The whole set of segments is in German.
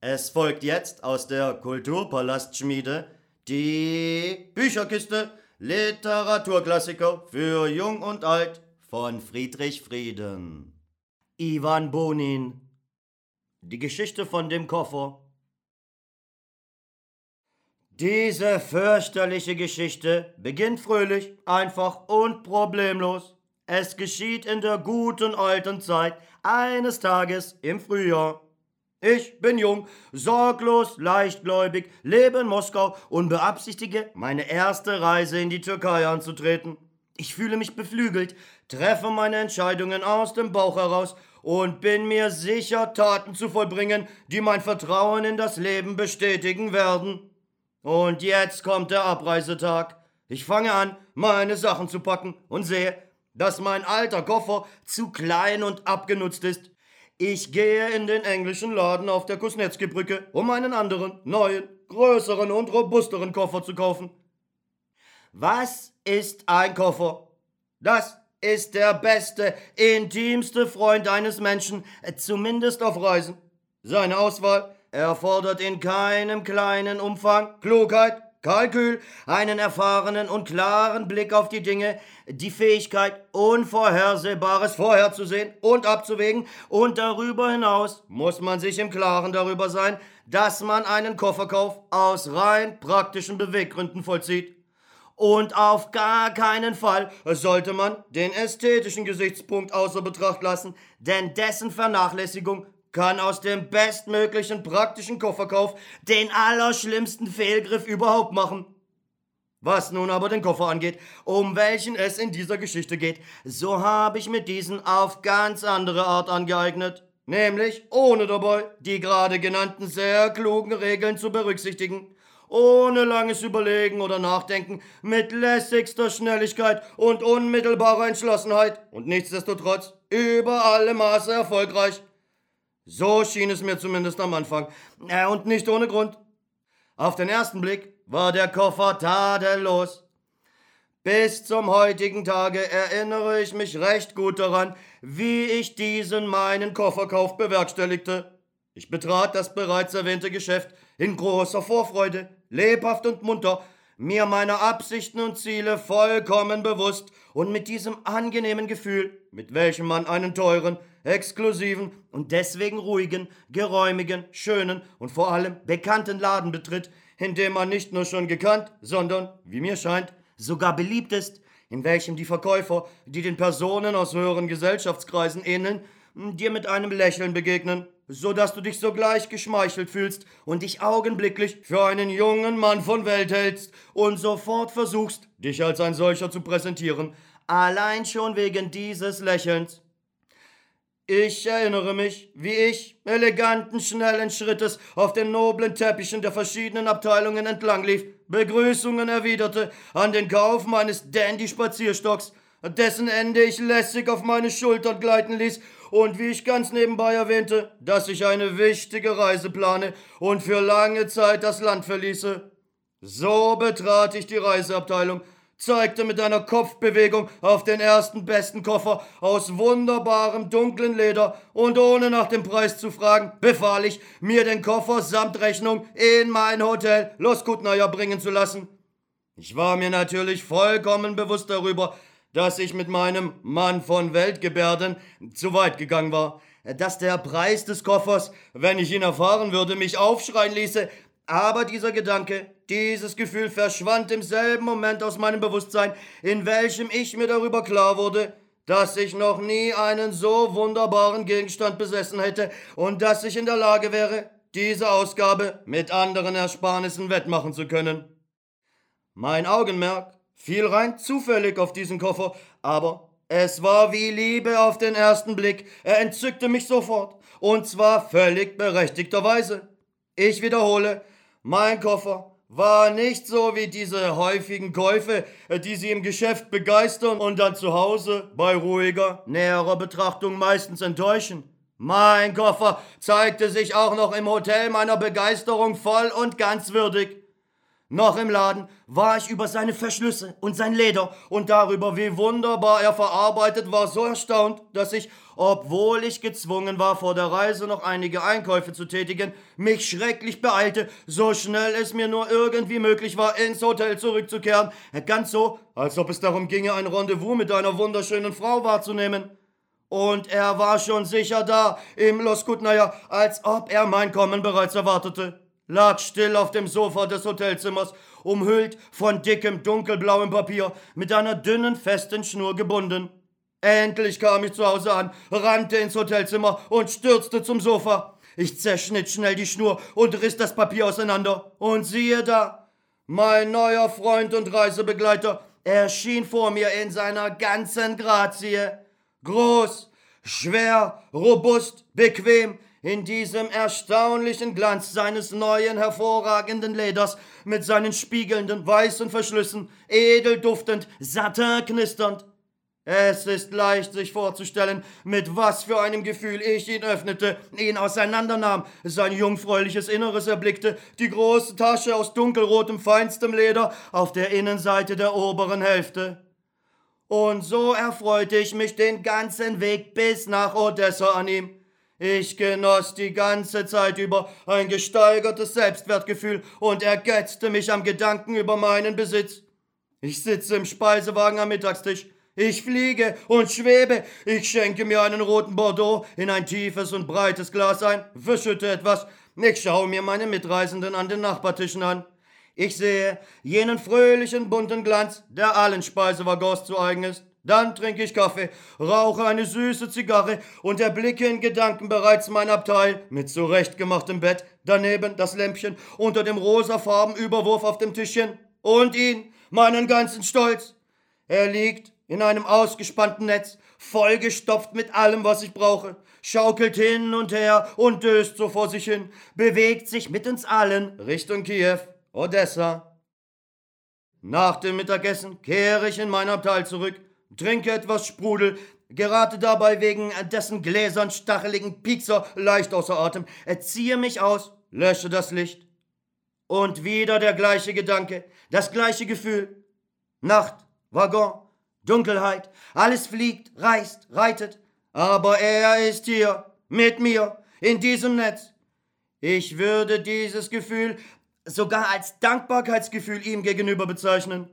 Es folgt jetzt aus der Kulturpalastschmiede die Bücherkiste Literaturklassiker für Jung und Alt von Friedrich Frieden. Ivan Bonin. Die Geschichte von dem Koffer. Diese fürchterliche Geschichte beginnt fröhlich, einfach und problemlos. Es geschieht in der guten alten Zeit, eines Tages im Frühjahr. Ich bin jung, sorglos, leichtgläubig, lebe in Moskau und beabsichtige, meine erste Reise in die Türkei anzutreten. Ich fühle mich beflügelt, treffe meine Entscheidungen aus dem Bauch heraus und bin mir sicher, Taten zu vollbringen, die mein Vertrauen in das Leben bestätigen werden. Und jetzt kommt der Abreisetag. Ich fange an, meine Sachen zu packen und sehe, dass mein alter Koffer zu klein und abgenutzt ist. Ich gehe in den englischen Laden auf der Kusnetzki-Brücke, um einen anderen, neuen, größeren und robusteren Koffer zu kaufen. Was ist ein Koffer? Das ist der beste, intimste Freund eines Menschen, zumindest auf Reisen. Seine Auswahl erfordert in keinem kleinen Umfang Klugheit, Kalkül, einen erfahrenen und klaren Blick auf die Dinge, die Fähigkeit, Unvorhersehbares vorherzusehen und abzuwägen, und darüber hinaus muss man sich im Klaren darüber sein, dass man einen Kofferkauf aus rein praktischen Beweggründen vollzieht. Und auf gar keinen Fall sollte man den ästhetischen Gesichtspunkt außer Betracht lassen, denn dessen Vernachlässigung kann aus dem bestmöglichen praktischen Kofferkauf den allerschlimmsten Fehlgriff überhaupt machen. Was nun aber den Koffer angeht, um welchen es in dieser Geschichte geht, so habe ich mir diesen auf ganz andere Art angeeignet, nämlich ohne dabei die gerade genannten sehr klugen Regeln zu berücksichtigen, ohne langes Überlegen oder Nachdenken, mit lässigster Schnelligkeit und unmittelbarer Entschlossenheit und nichtsdestotrotz über alle Maße erfolgreich. So schien es mir zumindest am Anfang, äh, und nicht ohne Grund. Auf den ersten Blick war der Koffer tadellos. Bis zum heutigen Tage erinnere ich mich recht gut daran, wie ich diesen meinen Kofferkauf bewerkstelligte. Ich betrat das bereits erwähnte Geschäft in großer Vorfreude, lebhaft und munter, mir meiner Absichten und Ziele vollkommen bewusst und mit diesem angenehmen Gefühl, mit welchem man einen teuren, exklusiven und deswegen ruhigen, geräumigen, schönen und vor allem bekannten Laden betritt, in dem man nicht nur schon gekannt, sondern, wie mir scheint, sogar beliebt ist, in welchem die Verkäufer, die den Personen aus höheren Gesellschaftskreisen ähneln, dir mit einem Lächeln begegnen, so dass du dich sogleich geschmeichelt fühlst und dich augenblicklich für einen jungen Mann von Welt hältst und sofort versuchst, dich als ein solcher zu präsentieren, allein schon wegen dieses Lächelns. Ich erinnere mich, wie ich, eleganten, schnellen Schrittes, auf den noblen Teppichen der verschiedenen Abteilungen entlang lief, Begrüßungen erwiderte an den Kauf meines Dandy-Spazierstocks, dessen Ende ich lässig auf meine Schultern gleiten ließ und wie ich ganz nebenbei erwähnte, dass ich eine wichtige Reise plane und für lange Zeit das Land verließe. So betrat ich die Reiseabteilung, zeigte mit einer Kopfbewegung auf den ersten besten Koffer aus wunderbarem dunklen Leder und ohne nach dem Preis zu fragen, befahl ich, mir den Koffer samt Rechnung in mein Hotel Los Kutnaya bringen zu lassen. Ich war mir natürlich vollkommen bewusst darüber, dass ich mit meinem Mann von Weltgebärden zu weit gegangen war, dass der Preis des Koffers, wenn ich ihn erfahren würde, mich aufschreien ließe, aber dieser Gedanke, dieses Gefühl verschwand im selben Moment aus meinem Bewusstsein, in welchem ich mir darüber klar wurde, dass ich noch nie einen so wunderbaren Gegenstand besessen hätte und dass ich in der Lage wäre, diese Ausgabe mit anderen Ersparnissen wettmachen zu können. Mein Augenmerk fiel rein zufällig auf diesen Koffer, aber es war wie Liebe auf den ersten Blick. Er entzückte mich sofort, und zwar völlig berechtigterweise. Ich wiederhole, mein Koffer war nicht so wie diese häufigen Käufe, die Sie im Geschäft begeistern und dann zu Hause bei ruhiger, näherer Betrachtung meistens enttäuschen. Mein Koffer zeigte sich auch noch im Hotel meiner Begeisterung voll und ganz würdig. Noch im Laden war ich über seine Verschlüsse und sein Leder und darüber, wie wunderbar er verarbeitet war, so erstaunt, dass ich, obwohl ich gezwungen war, vor der Reise noch einige Einkäufe zu tätigen, mich schrecklich beeilte, so schnell es mir nur irgendwie möglich war, ins Hotel zurückzukehren, ganz so, als ob es darum ginge, ein Rendezvous mit einer wunderschönen Frau wahrzunehmen. Und er war schon sicher da, im Los Kutnaya, als ob er mein Kommen bereits erwartete lag still auf dem Sofa des Hotelzimmers, umhüllt von dickem dunkelblauem Papier, mit einer dünnen, festen Schnur gebunden. Endlich kam ich zu Hause an, rannte ins Hotelzimmer und stürzte zum Sofa. Ich zerschnitt schnell die Schnur und riss das Papier auseinander. Und siehe da, mein neuer Freund und Reisebegleiter erschien vor mir in seiner ganzen Grazie. Groß, schwer, robust, bequem, in diesem erstaunlichen Glanz seines neuen hervorragenden Leders mit seinen spiegelnden weißen Verschlüssen, edel duftend, satin knisternd. Es ist leicht sich vorzustellen, mit was für einem Gefühl ich ihn öffnete, ihn auseinandernahm, sein jungfräuliches Inneres erblickte, die große Tasche aus dunkelrotem feinstem Leder auf der Innenseite der oberen Hälfte. Und so erfreute ich mich den ganzen Weg bis nach Odessa an ihm. Ich genoss die ganze Zeit über ein gesteigertes Selbstwertgefühl und ergötzte mich am Gedanken über meinen Besitz. Ich sitze im Speisewagen am Mittagstisch. Ich fliege und schwebe. Ich schenke mir einen roten Bordeaux in ein tiefes und breites Glas ein, verschütte etwas. Ich schaue mir meine Mitreisenden an den Nachbartischen an. Ich sehe jenen fröhlichen bunten Glanz, der allen Speisewaggons zu eigen ist. Dann trinke ich Kaffee, rauche eine süße Zigarre und erblicke in Gedanken bereits mein Abteil mit zurechtgemachtem Bett, daneben das Lämpchen unter dem rosafarben Überwurf auf dem Tischchen und ihn, meinen ganzen Stolz. Er liegt in einem ausgespannten Netz, vollgestopft mit allem, was ich brauche, schaukelt hin und her und döst so vor sich hin, bewegt sich mit uns allen Richtung Kiew, Odessa. Nach dem Mittagessen kehre ich in mein Abteil zurück, trinke etwas Sprudel, gerate dabei wegen dessen gläsern stacheligen Piekser leicht außer Atem, erziehe mich aus, lösche das Licht. Und wieder der gleiche Gedanke, das gleiche Gefühl. Nacht, Waggon, Dunkelheit, alles fliegt, reist, reitet, aber er ist hier, mit mir, in diesem Netz. Ich würde dieses Gefühl sogar als Dankbarkeitsgefühl ihm gegenüber bezeichnen.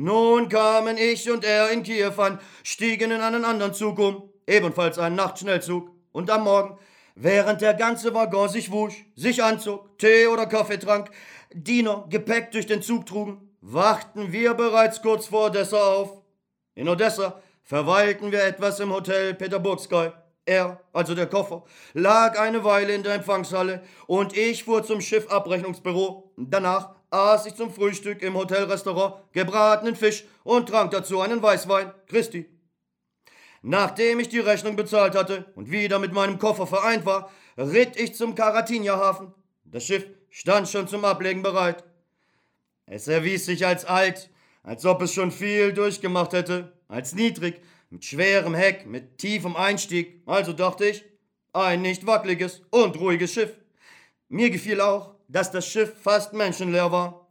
Nun kamen ich und er in Kiew an, stiegen in einen anderen Zug um, ebenfalls einen Nachtschnellzug, und am Morgen, während der ganze Waggon sich wusch, sich anzog, Tee oder Kaffee trank, Diener Gepäck durch den Zug trugen, wachten wir bereits kurz vor Odessa auf. In Odessa verweilten wir etwas im Hotel Peterburgsky. Er, also der Koffer, lag eine Weile in der Empfangshalle und ich fuhr zum Schiffabrechnungsbüro. Danach aß ich zum Frühstück im Hotelrestaurant gebratenen Fisch und trank dazu einen Weißwein, Christi. Nachdem ich die Rechnung bezahlt hatte und wieder mit meinem Koffer vereint war, ritt ich zum Karatinja-Hafen. Das Schiff stand schon zum Ablegen bereit. Es erwies sich als alt, als ob es schon viel durchgemacht hätte, als niedrig, mit schwerem Heck, mit tiefem Einstieg. Also dachte ich, ein nicht wackeliges und ruhiges Schiff. Mir gefiel auch, dass das Schiff fast menschenleer war.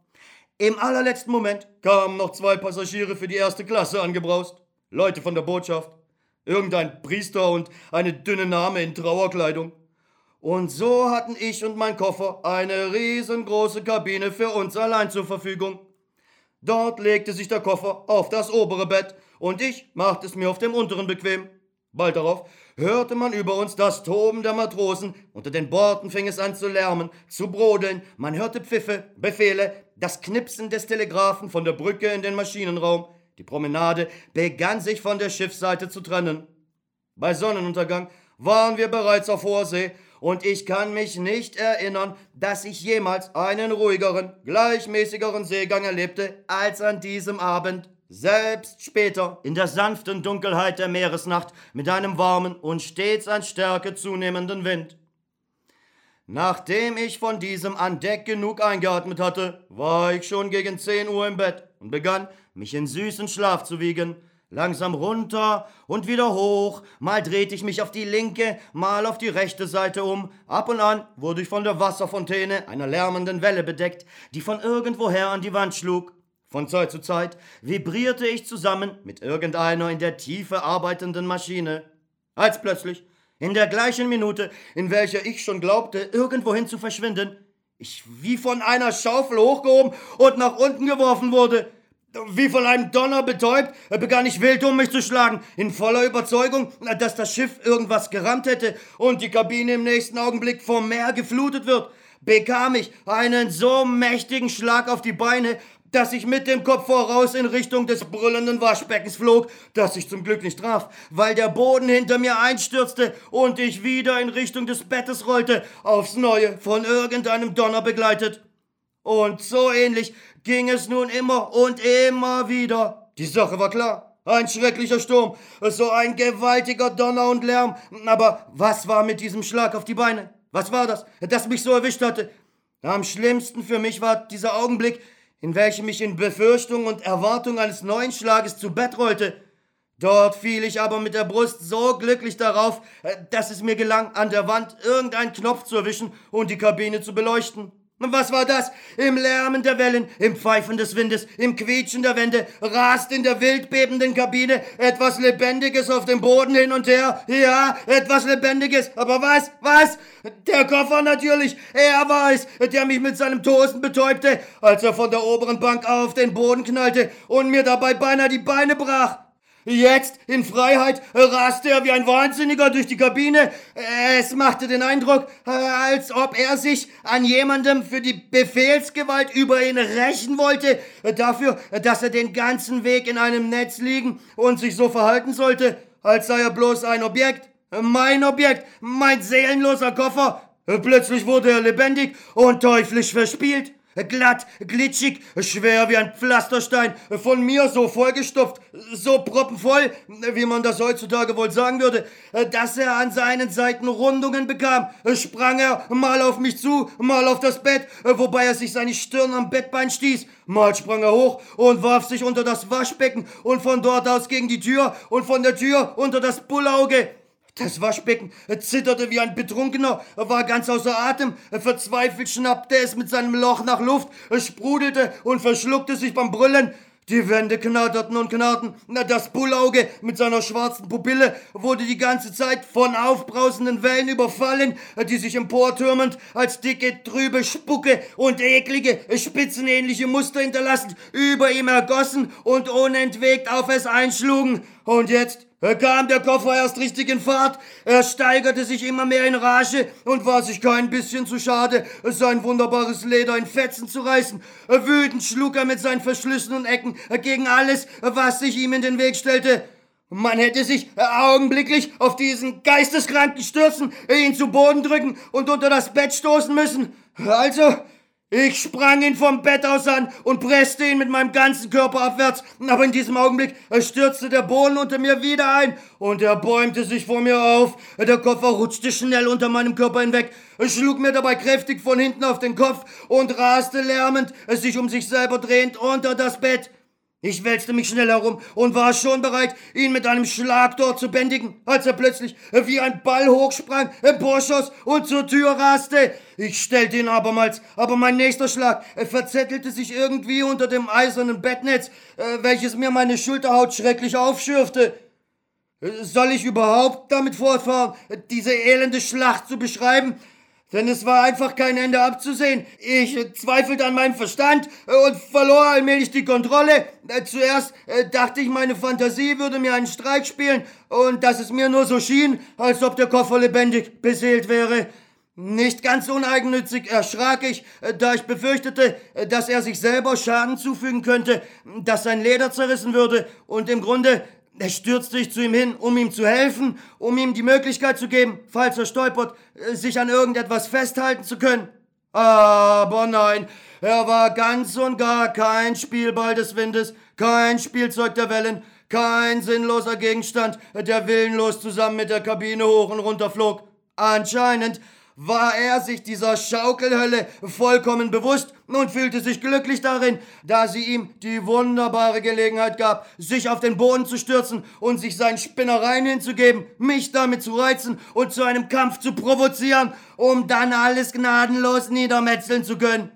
Im allerletzten Moment kamen noch zwei Passagiere für die erste Klasse angebraust. Leute von der Botschaft. Irgendein Priester und eine dünne Name in Trauerkleidung. Und so hatten ich und mein Koffer eine riesengroße Kabine für uns allein zur Verfügung. Dort legte sich der Koffer auf das obere Bett und ich machte es mir auf dem unteren bequem. Bald darauf hörte man über uns das Toben der Matrosen, unter den Borden fing es an zu lärmen, zu brodeln, man hörte Pfiffe, Befehle, das Knipsen des Telegraphen von der Brücke in den Maschinenraum, die Promenade begann sich von der Schiffsseite zu trennen. Bei Sonnenuntergang waren wir bereits auf hoher See, und ich kann mich nicht erinnern, dass ich jemals einen ruhigeren, gleichmäßigeren Seegang erlebte als an diesem Abend. Selbst später, in der sanften Dunkelheit der Meeresnacht, mit einem warmen und stets an Stärke zunehmenden Wind. Nachdem ich von diesem an Deck genug eingeatmet hatte, war ich schon gegen 10 Uhr im Bett und begann, mich in süßen Schlaf zu wiegen, langsam runter und wieder hoch, mal drehte ich mich auf die linke, mal auf die rechte Seite um, ab und an wurde ich von der Wasserfontäne, einer lärmenden Welle bedeckt, die von irgendwoher an die Wand schlug. Von Zeit zu Zeit vibrierte ich zusammen mit irgendeiner in der Tiefe arbeitenden Maschine, als plötzlich, in der gleichen Minute, in welcher ich schon glaubte, irgendwohin zu verschwinden, ich wie von einer Schaufel hochgehoben und nach unten geworfen wurde. Wie von einem Donner betäubt, begann ich wild um mich zu schlagen, in voller Überzeugung, dass das Schiff irgendwas gerammt hätte und die Kabine im nächsten Augenblick vom Meer geflutet wird. Bekam ich einen so mächtigen Schlag auf die Beine, dass ich mit dem Kopf voraus in Richtung des brüllenden Waschbeckens flog, das ich zum Glück nicht traf, weil der Boden hinter mir einstürzte und ich wieder in Richtung des Bettes rollte, aufs Neue von irgendeinem Donner begleitet. Und so ähnlich ging es nun immer und immer wieder. Die Sache war klar. Ein schrecklicher Sturm, so ein gewaltiger Donner und Lärm. Aber was war mit diesem Schlag auf die Beine? Was war das, das mich so erwischt hatte? Am schlimmsten für mich war dieser Augenblick, in welchem ich in Befürchtung und Erwartung eines neuen Schlages zu Bett rollte. Dort fiel ich aber mit der Brust so glücklich darauf, dass es mir gelang, an der Wand irgendeinen Knopf zu erwischen und die Kabine zu beleuchten. Was war das? Im Lärmen der Wellen, im Pfeifen des Windes, im Quietschen der Wände, rast in der wildbebenden Kabine etwas Lebendiges auf dem Boden hin und her. Ja, etwas Lebendiges. Aber was? Was? Der Koffer natürlich. Er war es, der mich mit seinem Tosen betäubte, als er von der oberen Bank auf den Boden knallte und mir dabei beinahe die Beine brach. Jetzt, in Freiheit, raste er wie ein Wahnsinniger durch die Kabine. Es machte den Eindruck, als ob er sich an jemandem für die Befehlsgewalt über ihn rächen wollte, dafür, dass er den ganzen Weg in einem Netz liegen und sich so verhalten sollte, als sei er bloß ein Objekt. Mein Objekt, mein seelenloser Koffer. Plötzlich wurde er lebendig und teuflisch verspielt glatt, glitschig, schwer wie ein Pflasterstein, von mir so vollgestopft, so proppenvoll, wie man das heutzutage wohl sagen würde, dass er an seinen Seiten Rundungen bekam, sprang er mal auf mich zu, mal auf das Bett, wobei er sich seine Stirn am Bettbein stieß, mal sprang er hoch und warf sich unter das Waschbecken und von dort aus gegen die Tür und von der Tür unter das Bullauge. Das Waschbecken zitterte wie ein Betrunkener, war ganz außer Atem, verzweifelt schnappte es mit seinem Loch nach Luft, sprudelte und verschluckte sich beim Brüllen. Die Wände knatterten und knarrten. Das Bullauge mit seiner schwarzen Pupille wurde die ganze Zeit von aufbrausenden Wellen überfallen, die sich emportürmend als dicke, trübe Spucke und eklige, spitzenähnliche Muster hinterlassend über ihm ergossen und unentwegt auf es einschlugen. Und jetzt kam der Koffer erst richtig in Fahrt, er steigerte sich immer mehr in Rage und war sich kein bisschen zu schade, sein wunderbares Leder in Fetzen zu reißen. Wütend schlug er mit seinen verschlissenen Ecken gegen alles, was sich ihm in den Weg stellte. Man hätte sich augenblicklich auf diesen Geisteskranken stürzen, ihn zu Boden drücken und unter das Bett stoßen müssen. Also, ich sprang ihn vom Bett aus an und presste ihn mit meinem ganzen Körper abwärts, aber in diesem Augenblick stürzte der Boden unter mir wieder ein und er bäumte sich vor mir auf. Der Koffer rutschte schnell unter meinem Körper hinweg, schlug mir dabei kräftig von hinten auf den Kopf und raste lärmend, sich um sich selber drehend unter das Bett. Ich wälzte mich schnell herum und war schon bereit, ihn mit einem Schlag dort zu bändigen, als er plötzlich wie ein Ball hochsprang, emporschoss und zur Tür raste. Ich stellte ihn abermals, aber mein nächster Schlag verzettelte sich irgendwie unter dem eisernen Bettnetz, äh, welches mir meine Schulterhaut schrecklich aufschürfte. Soll ich überhaupt damit fortfahren, diese elende Schlacht zu beschreiben? Denn es war einfach kein Ende abzusehen. Ich zweifelte an meinem Verstand äh, und verlor allmählich die Kontrolle. Äh, zuerst äh, dachte ich, meine Fantasie würde mir einen Streich spielen und dass es mir nur so schien, als ob der Koffer lebendig beseelt wäre. Nicht ganz uneigennützig erschrak ich, da ich befürchtete, dass er sich selber Schaden zufügen könnte, dass sein Leder zerrissen würde und im Grunde er stürzte sich zu ihm hin, um ihm zu helfen, um ihm die Möglichkeit zu geben, falls er stolpert, äh, sich an irgendetwas festhalten zu können. Aber nein, er war ganz und gar kein Spielball des Windes, kein Spielzeug der Wellen, kein sinnloser Gegenstand, der willenlos zusammen mit der Kabine hoch und runter flog. Anscheinend war er sich dieser Schaukelhölle vollkommen bewusst und fühlte sich glücklich darin, da sie ihm die wunderbare Gelegenheit gab, sich auf den Boden zu stürzen und sich seinen Spinnereien hinzugeben, mich damit zu reizen und zu einem Kampf zu provozieren, um dann alles gnadenlos niedermetzeln zu können.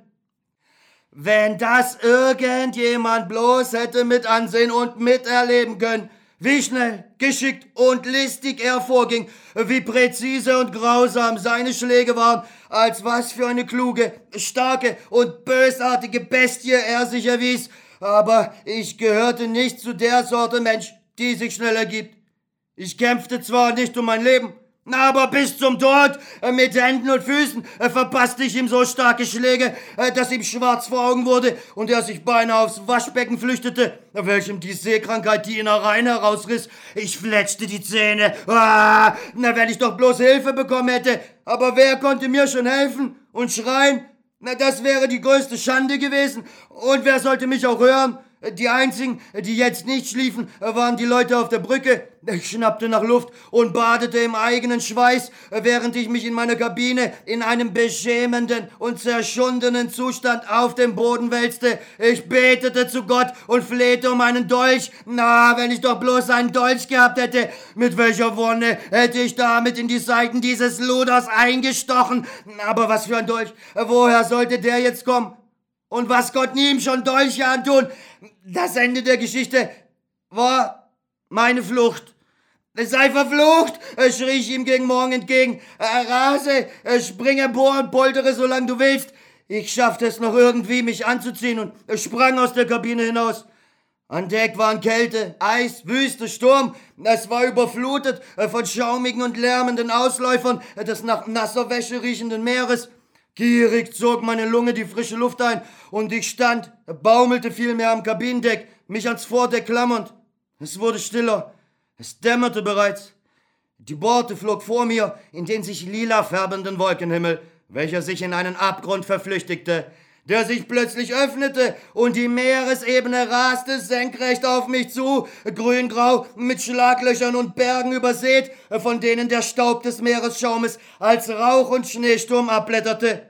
Wenn das irgendjemand bloß hätte mit ansehen und miterleben können, wie schnell, geschickt und listig er vorging, wie präzise und grausam seine Schläge waren, als was für eine kluge, starke und bösartige Bestie er sich erwies. Aber ich gehörte nicht zu der Sorte Mensch, die sich schnell ergibt. Ich kämpfte zwar nicht um mein Leben, aber bis zum Tod, äh, mit Händen und Füßen, äh, verpasste ich ihm so starke Schläge, äh, dass ihm schwarz vor Augen wurde und er sich beinahe aufs Waschbecken flüchtete, welchem die Seekrankheit die Innereien herausriss. Ich fletschte die Zähne. Ah, na, wenn ich doch bloß Hilfe bekommen hätte. Aber wer konnte mir schon helfen und schreien? Na, das wäre die größte Schande gewesen. Und wer sollte mich auch hören? Die einzigen, die jetzt nicht schliefen, waren die Leute auf der Brücke. Ich schnappte nach Luft und badete im eigenen Schweiß, während ich mich in meiner Kabine in einem beschämenden und zerschundenen Zustand auf dem Boden wälzte. Ich betete zu Gott und flehte um einen Dolch. Na, wenn ich doch bloß einen Dolch gehabt hätte, mit welcher Wonne hätte ich damit in die Seiten dieses Luders eingestochen. Aber was für ein Dolch? Woher sollte der jetzt kommen? Und was Gott nie ihm schon Dolche antun? Das Ende der Geschichte war meine Flucht. Sei verflucht, schrie ich ihm gegen Morgen entgegen. Rase, springe empor und poltere, solange du willst. Ich schaffte es noch irgendwie, mich anzuziehen und sprang aus der Kabine hinaus. An Deck waren Kälte, Eis, Wüste, Sturm. Es war überflutet von schaumigen und lärmenden Ausläufern des nach nasser Wäsche riechenden Meeres. Gierig zog meine Lunge die frische Luft ein und ich stand, baumelte vielmehr am Kabinendeck, mich ans Vordeck klammernd. Es wurde stiller, es dämmerte bereits. Die Borte flog vor mir in den sich lila färbenden Wolkenhimmel, welcher sich in einen Abgrund verflüchtigte, der sich plötzlich öffnete und die Meeresebene raste senkrecht auf mich zu, grüngrau, mit Schlaglöchern und Bergen übersät, von denen der Staub des Meeresschaumes als Rauch und Schneesturm abblätterte.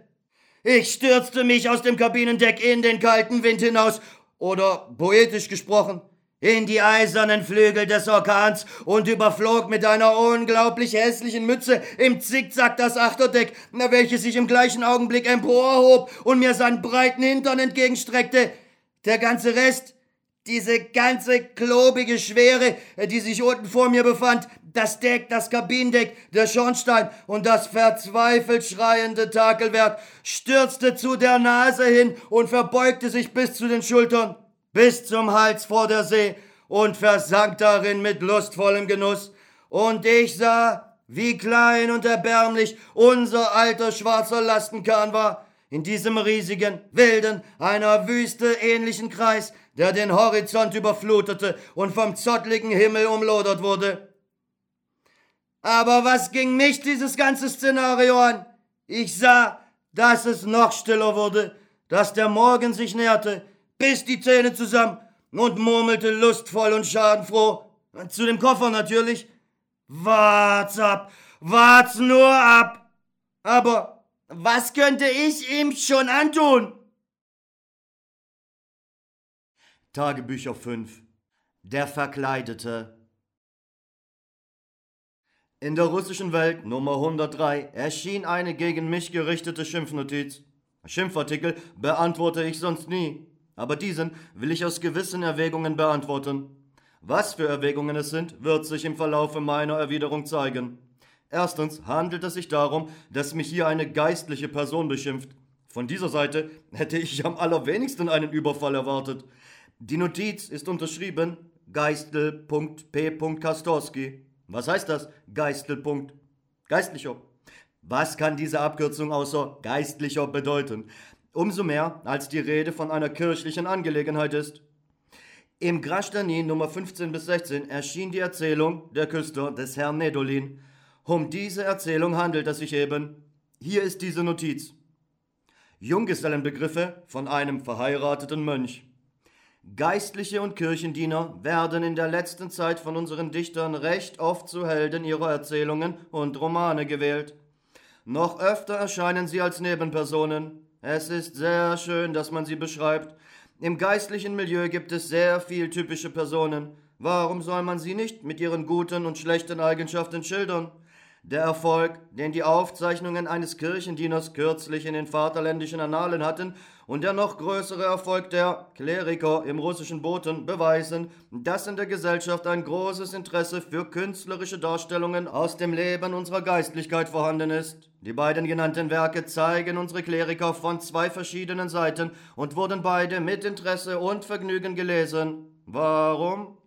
Ich stürzte mich aus dem Kabinendeck in den kalten Wind hinaus, oder poetisch gesprochen, in die eisernen Flügel des Orkans und überflog mit einer unglaublich hässlichen Mütze im Zickzack das Achterdeck, welches sich im gleichen Augenblick emporhob und mir seinen breiten Hintern entgegenstreckte. Der ganze Rest, diese ganze klobige Schwere, die sich unten vor mir befand, das Deck, das Kabinendeck, der Schornstein und das verzweifelt schreiende Takelwerk, stürzte zu der Nase hin und verbeugte sich bis zu den Schultern bis zum Hals vor der See und versank darin mit lustvollem Genuss. Und ich sah, wie klein und erbärmlich unser alter schwarzer Lastenkahn war, in diesem riesigen, wilden, einer Wüste ähnlichen Kreis, der den Horizont überflutete und vom zottligen Himmel umlodert wurde. Aber was ging mich dieses ganze Szenario an? Ich sah, dass es noch stiller wurde, dass der Morgen sich näherte, biss die Zähne zusammen und murmelte lustvoll und schadenfroh. Zu dem Koffer natürlich. Wart's ab, wart's nur ab. Aber was könnte ich ihm schon antun? Tagebücher 5 Der Verkleidete In der russischen Welt Nummer 103 erschien eine gegen mich gerichtete Schimpfnotiz. Schimpfartikel beantworte ich sonst nie aber diesen will ich aus gewissen Erwägungen beantworten. Was für Erwägungen es sind, wird sich im Verlaufe meiner Erwiderung zeigen. Erstens handelt es sich darum, dass mich hier eine geistliche Person beschimpft. Von dieser Seite hätte ich am allerwenigsten einen Überfall erwartet. Die Notiz ist unterschrieben Geistel.p. Kastorski. Was heißt das? Geistel. Geistlicher. Was kann diese Abkürzung außer Geistlicher bedeuten? Umso mehr, als die Rede von einer kirchlichen Angelegenheit ist. Im Grashtani Nummer 15 bis 16 erschien die Erzählung Der Küster des Herrn Nedolin. Um diese Erzählung handelt es sich eben. Hier ist diese Notiz. Junggesellenbegriffe von einem verheirateten Mönch. Geistliche und Kirchendiener werden in der letzten Zeit von unseren Dichtern recht oft zu Helden ihrer Erzählungen und Romane gewählt. Noch öfter erscheinen sie als Nebenpersonen. Es ist sehr schön, dass man sie beschreibt. Im geistlichen Milieu gibt es sehr viel typische Personen. Warum soll man sie nicht mit ihren guten und schlechten Eigenschaften schildern? Der Erfolg, den die Aufzeichnungen eines Kirchendieners kürzlich in den vaterländischen Annalen hatten, und der noch größere Erfolg der Kleriker im russischen Boten beweisen, dass in der Gesellschaft ein großes Interesse für künstlerische Darstellungen aus dem Leben unserer Geistlichkeit vorhanden ist. Die beiden genannten Werke zeigen unsere Kleriker von zwei verschiedenen Seiten und wurden beide mit Interesse und Vergnügen gelesen. Warum?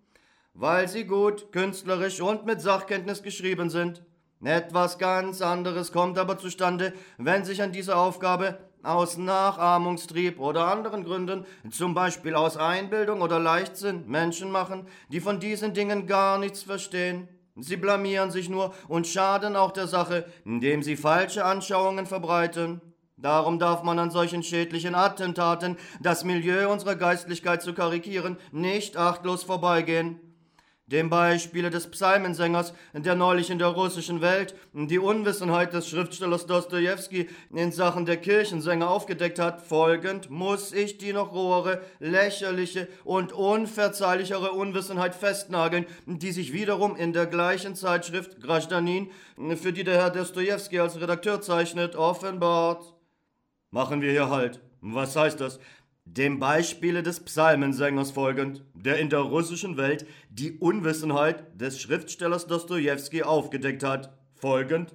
Weil sie gut, künstlerisch und mit Sachkenntnis geschrieben sind. Etwas ganz anderes kommt aber zustande, wenn sich an diese Aufgabe aus Nachahmungstrieb oder anderen Gründen, zum Beispiel aus Einbildung oder Leichtsinn, Menschen machen, die von diesen Dingen gar nichts verstehen. Sie blamieren sich nur und schaden auch der Sache, indem sie falsche Anschauungen verbreiten. Darum darf man an solchen schädlichen Attentaten, das Milieu unserer Geistlichkeit zu karikieren, nicht achtlos vorbeigehen. Dem Beispiele des Psalmensängers, der neulich in der russischen Welt die Unwissenheit des Schriftstellers Dostojewski in Sachen der Kirchensänger aufgedeckt hat, folgend muss ich die noch rohere, lächerliche und unverzeihlichere Unwissenheit festnageln, die sich wiederum in der gleichen Zeitschrift Grajdanin, für die der Herr Dostojewski als Redakteur zeichnet, offenbart. Machen wir hier Halt. Was heißt das? Dem Beispiele des Psalmensängers folgend, der in der russischen Welt die Unwissenheit des Schriftstellers Dostojewski aufgedeckt hat, folgend.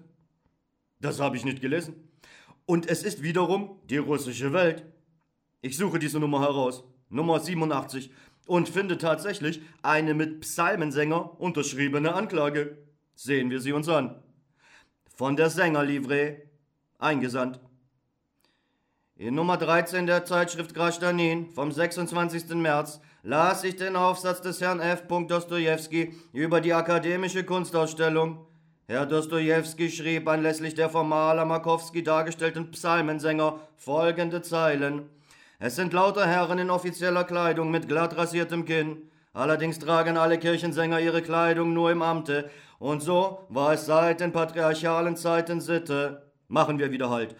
Das habe ich nicht gelesen. Und es ist wiederum die russische Welt. Ich suche diese Nummer heraus, Nummer 87, und finde tatsächlich eine mit Psalmensänger unterschriebene Anklage. Sehen wir sie uns an. Von der Sängerlivree, eingesandt. In Nummer 13 der Zeitschrift Grashdanin vom 26. März las ich den Aufsatz des Herrn F. Dostojewski über die akademische Kunstausstellung. Herr Dostojewski schrieb anlässlich der vom Maler Markowski dargestellten Psalmensänger folgende Zeilen. Es sind lauter Herren in offizieller Kleidung mit glatt rasiertem Kinn. Allerdings tragen alle Kirchensänger ihre Kleidung nur im Amte. Und so war es seit den patriarchalen Zeiten Sitte. Machen wir wieder Halt.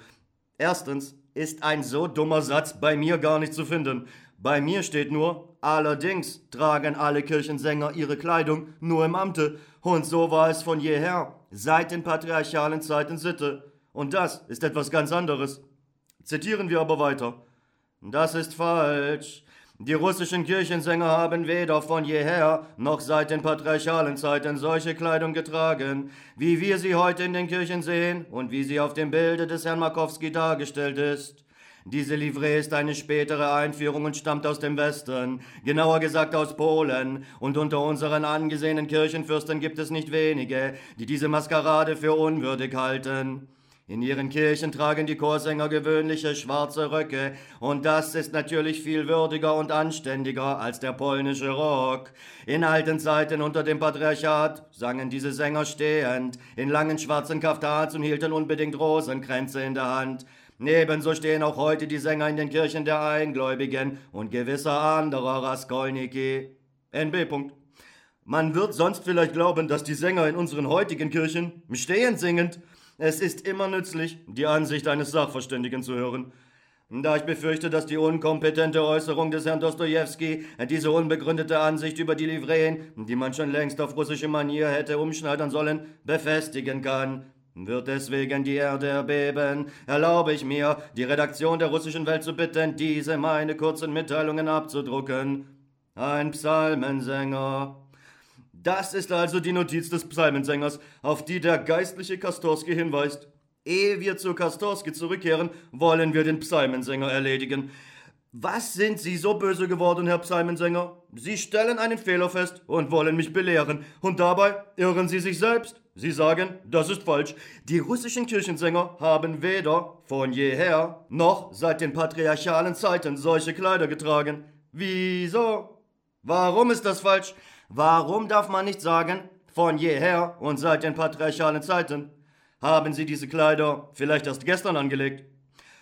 Erstens, ist ein so dummer Satz bei mir gar nicht zu finden. Bei mir steht nur, allerdings tragen alle Kirchensänger ihre Kleidung nur im Amte, und so war es von jeher, seit den patriarchalen Zeiten Sitte. Und das ist etwas ganz anderes. Zitieren wir aber weiter. Das ist falsch. Die russischen Kirchensänger haben weder von jeher noch seit den patriarchalen Zeiten solche Kleidung getragen, wie wir sie heute in den Kirchen sehen und wie sie auf dem Bilde des Herrn Markowski dargestellt ist. Diese Livree ist eine spätere Einführung und stammt aus dem Westen, genauer gesagt aus Polen, und unter unseren angesehenen Kirchenfürsten gibt es nicht wenige, die diese Maskerade für unwürdig halten. In ihren Kirchen tragen die Chorsänger gewöhnliche schwarze Röcke, und das ist natürlich viel würdiger und anständiger als der polnische Rock. In alten Zeiten unter dem Patriarchat sangen diese Sänger stehend, in langen schwarzen Kaftans und hielten unbedingt Rosenkränze in der Hand. Ebenso stehen auch heute die Sänger in den Kirchen der Eingläubigen und gewisser anderer Raskolniki. NB. Man wird sonst vielleicht glauben, dass die Sänger in unseren heutigen Kirchen stehend singend es ist immer nützlich, die Ansicht eines Sachverständigen zu hören. Da ich befürchte, dass die unkompetente Äußerung des Herrn Dostojewski diese unbegründete Ansicht über die Livreen, die man schon längst auf russische Manier hätte umschneidern sollen, befestigen kann, wird deswegen die Erde erbeben, erlaube ich mir, die Redaktion der russischen Welt zu bitten, diese meine kurzen Mitteilungen abzudrucken. Ein Psalmensänger. Das ist also die Notiz des Psalmensängers, auf die der geistliche Kastorski hinweist. Ehe wir zu Kastorski zurückkehren, wollen wir den Psalmensänger erledigen. Was sind Sie so böse geworden, Herr Psalmensänger? Sie stellen einen Fehler fest und wollen mich belehren, und dabei irren Sie sich selbst. Sie sagen, das ist falsch. Die russischen Kirchensänger haben weder von jeher noch seit den patriarchalen Zeiten solche Kleider getragen. Wieso? Warum ist das falsch? Warum darf man nicht sagen, von jeher und seit den patriarchalen Zeiten? Haben Sie diese Kleider vielleicht erst gestern angelegt?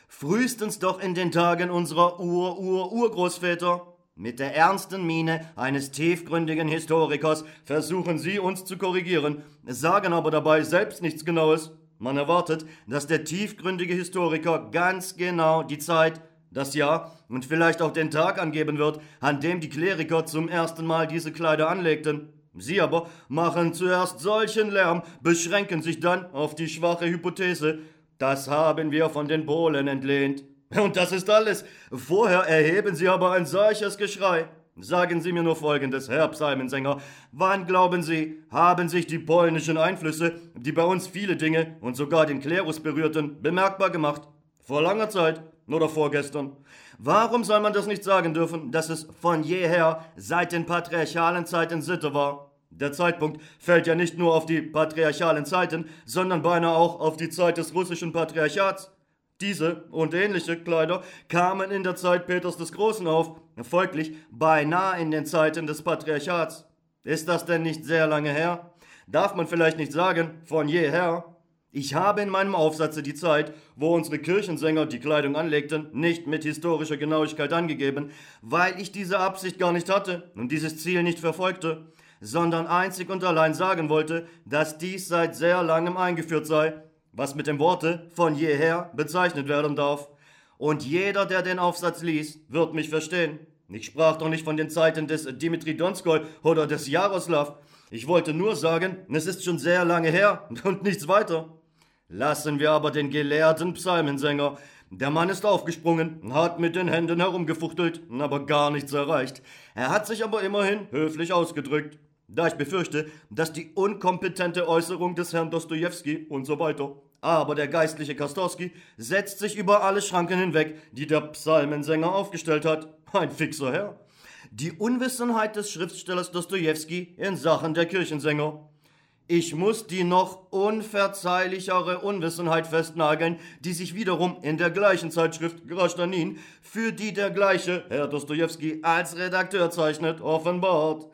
Frühestens doch in den Tagen unserer Ur-Ur-Urgroßväter. Mit der ernsten Miene eines tiefgründigen Historikers versuchen Sie uns zu korrigieren, sagen aber dabei selbst nichts Genaues. Man erwartet, dass der tiefgründige Historiker ganz genau die Zeit, das Jahr und vielleicht auch den Tag angeben wird, an dem die Kleriker zum ersten Mal diese Kleider anlegten. Sie aber machen zuerst solchen Lärm, beschränken sich dann auf die schwache Hypothese, das haben wir von den Polen entlehnt. Und das ist alles. Vorher erheben Sie aber ein solches Geschrei. Sagen Sie mir nur Folgendes, Herr Psalmensänger. Wann glauben Sie, haben sich die polnischen Einflüsse, die bei uns viele Dinge und sogar den Klerus berührten, bemerkbar gemacht? Vor langer Zeit oder vorgestern? Warum soll man das nicht sagen dürfen, dass es von jeher seit den patriarchalen Zeiten Sitte war? Der Zeitpunkt fällt ja nicht nur auf die patriarchalen Zeiten, sondern beinahe auch auf die Zeit des russischen Patriarchats. Diese und ähnliche Kleider kamen in der Zeit Peters des Großen auf, folglich beinahe in den Zeiten des Patriarchats. Ist das denn nicht sehr lange her? Darf man vielleicht nicht sagen, von jeher? Ich habe in meinem Aufsatze die Zeit, wo unsere Kirchensänger die Kleidung anlegten, nicht mit historischer Genauigkeit angegeben, weil ich diese Absicht gar nicht hatte und dieses Ziel nicht verfolgte, sondern einzig und allein sagen wollte, dass dies seit sehr langem eingeführt sei was mit dem Worte von jeher bezeichnet werden darf. Und jeder, der den Aufsatz liest, wird mich verstehen. Ich sprach doch nicht von den Zeiten des Dimitri Donskoi oder des Jaroslav. Ich wollte nur sagen, es ist schon sehr lange her und nichts weiter. Lassen wir aber den gelehrten Psalmensänger. Der Mann ist aufgesprungen, hat mit den Händen herumgefuchtelt, aber gar nichts erreicht. Er hat sich aber immerhin höflich ausgedrückt. Da ich befürchte, dass die unkompetente Äußerung des Herrn Dostojewski und so weiter. Aber der geistliche Kastorski setzt sich über alle Schranken hinweg, die der Psalmensänger aufgestellt hat. Ein fixer Herr. Die Unwissenheit des Schriftstellers Dostojewski in Sachen der Kirchensänger. Ich muss die noch unverzeihlichere Unwissenheit festnageln, die sich wiederum in der gleichen Zeitschrift Grashtanin, für die der gleiche Herr Dostojewski als Redakteur zeichnet, offenbart.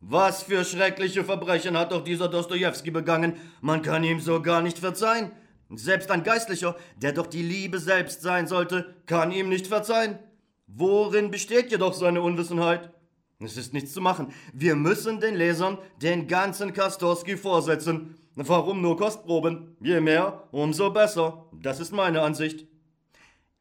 Was für schreckliche Verbrechen hat doch dieser Dostojewski begangen? Man kann ihm so gar nicht verzeihen. Selbst ein Geistlicher, der doch die Liebe selbst sein sollte, kann ihm nicht verzeihen. Worin besteht jedoch seine Unwissenheit? Es ist nichts zu machen. Wir müssen den Lesern den ganzen Kastorski vorsetzen. Warum nur Kostproben? Je mehr, umso besser. Das ist meine Ansicht.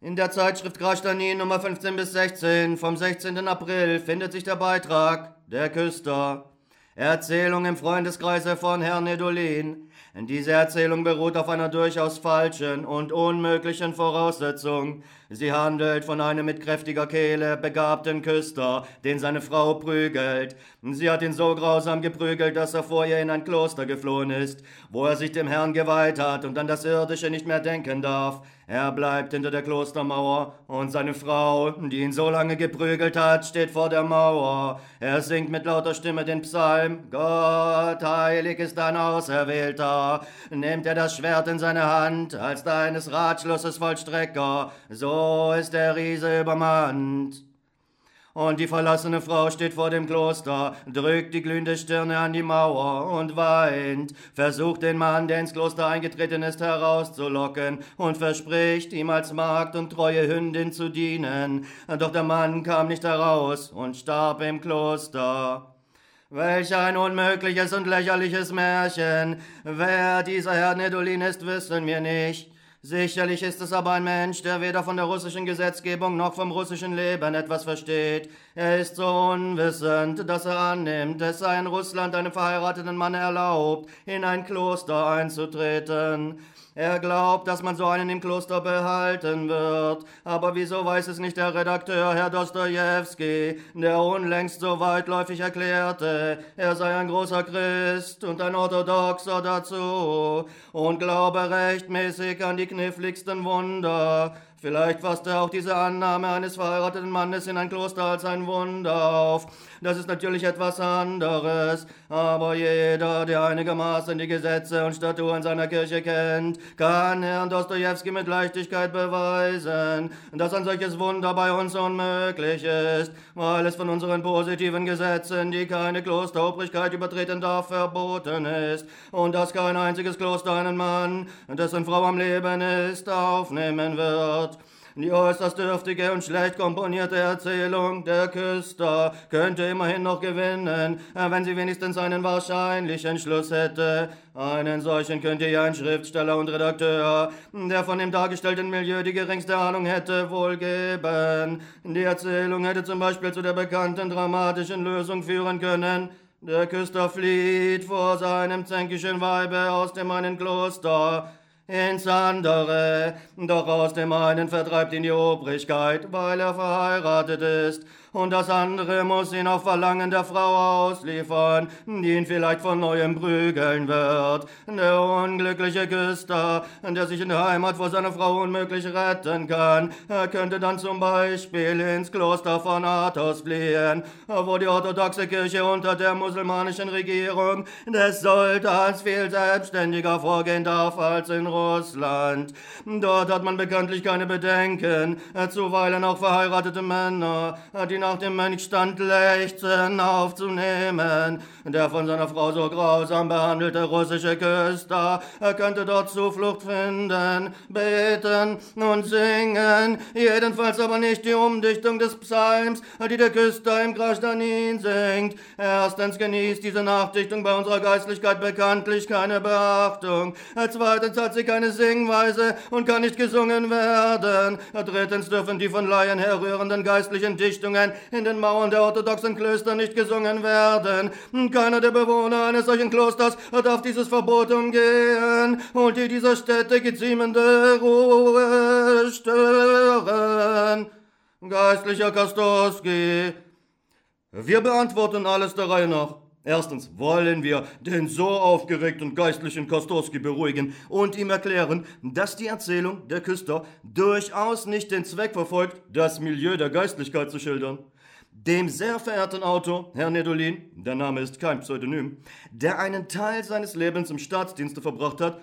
In der Zeitschrift Grashtanin Nummer 15 bis 16 vom 16. April findet sich der Beitrag Der Küster. Erzählung im Freundeskreise von Herrn Nedolin. Diese Erzählung beruht auf einer durchaus falschen und unmöglichen Voraussetzung. Sie handelt von einem mit kräftiger Kehle begabten Küster, den seine Frau prügelt. Sie hat ihn so grausam geprügelt, dass er vor ihr in ein Kloster geflohen ist, wo er sich dem Herrn geweiht hat und an das Irdische nicht mehr denken darf. Er bleibt hinter der Klostermauer und seine Frau, die ihn so lange geprügelt hat, steht vor der Mauer. Er singt mit lauter Stimme den Psalm. Gott, heilig ist dein Auserwählter. Nimmt er das Schwert in seine Hand, als deines Ratschlusses Vollstrecker, so ist der Riese übermannt. Und die verlassene Frau steht vor dem Kloster, drückt die glühende Stirne an die Mauer und weint, versucht den Mann, der ins Kloster eingetreten ist, herauszulocken und verspricht, ihm als Magd und treue Hündin zu dienen. Doch der Mann kam nicht heraus und starb im Kloster. Welch ein unmögliches und lächerliches Märchen. Wer dieser Herr Nedolin ist, wissen wir nicht. Sicherlich ist es aber ein Mensch, der weder von der russischen Gesetzgebung noch vom russischen Leben etwas versteht. Er ist so unwissend, dass er annimmt, es sei in Russland einem verheirateten Mann erlaubt, in ein Kloster einzutreten. Er glaubt, dass man so einen im Kloster behalten wird. Aber wieso weiß es nicht der Redakteur, Herr Dostojewski, der unlängst so weitläufig erklärte, er sei ein großer Christ und ein Orthodoxer dazu und glaube rechtmäßig an die kniffligsten Wunder. Vielleicht fasst er auch diese Annahme eines verheirateten Mannes in ein Kloster als ein Wunder auf. Das ist natürlich etwas anderes, aber jeder, der einigermaßen die Gesetze und Statuen seiner Kirche kennt, kann Herrn Dostojewski mit Leichtigkeit beweisen, dass ein solches Wunder bei uns unmöglich ist, weil es von unseren positiven Gesetzen, die keine Klosterobrigkeit übertreten darf, verboten ist und dass kein einziges Kloster einen Mann, dessen Frau am Leben ist, aufnehmen wird. Die äußerst dürftige und schlecht komponierte Erzählung der Küster könnte immerhin noch gewinnen, wenn sie wenigstens einen wahrscheinlichen Schluss hätte. Einen solchen könnte ja ein Schriftsteller und Redakteur, der von dem dargestellten Milieu die geringste Ahnung hätte, wohl geben. Die Erzählung hätte zum Beispiel zu der bekannten dramatischen Lösung führen können. Der Küster flieht vor seinem zänkischen Weibe aus dem einen Kloster ins andere, doch aus dem einen vertreibt ihn die Obrigkeit, weil er verheiratet ist und das andere muss ihn auf Verlangen der Frau ausliefern, die ihn vielleicht von neuem prügeln wird. Der unglückliche Küster, der sich in der Heimat vor seiner Frau unmöglich retten kann, er könnte dann zum Beispiel ins Kloster von Athos fliehen, wo die orthodoxe Kirche unter der musulmanischen Regierung des Sultans viel selbstständiger vorgehen darf als in Russland. Dort hat man bekanntlich keine Bedenken, zuweilen auch verheiratete Männer, die nach dem Mönchstand lechzen aufzunehmen. Der von seiner Frau so grausam behandelte russische Küster, er könnte dort Zuflucht finden, beten und singen, jedenfalls aber nicht die Umdichtung des Psalms, die der Küster im Grashdanin singt. Erstens genießt diese Nachdichtung bei unserer Geistlichkeit bekanntlich keine Beachtung. Zweitens hat sie keine Singweise und kann nicht gesungen werden. Drittens dürfen die von Laien herrührenden geistlichen Dichtungen in den Mauern der orthodoxen Klöster nicht gesungen werden. Keiner der Bewohner eines solchen Klosters darf dieses Verbot umgehen und die dieser Städte geziemende Ruhe stören. Geistlicher Kastorski, wir beantworten alles der Reihe nach. Erstens wollen wir den so aufgeregten geistlichen Kostorski beruhigen und ihm erklären, dass die Erzählung der Küster durchaus nicht den Zweck verfolgt, das Milieu der Geistlichkeit zu schildern. Dem sehr verehrten Autor, Herr Nedolin, der Name ist kein Pseudonym, der einen Teil seines Lebens im Staatsdienste verbracht hat,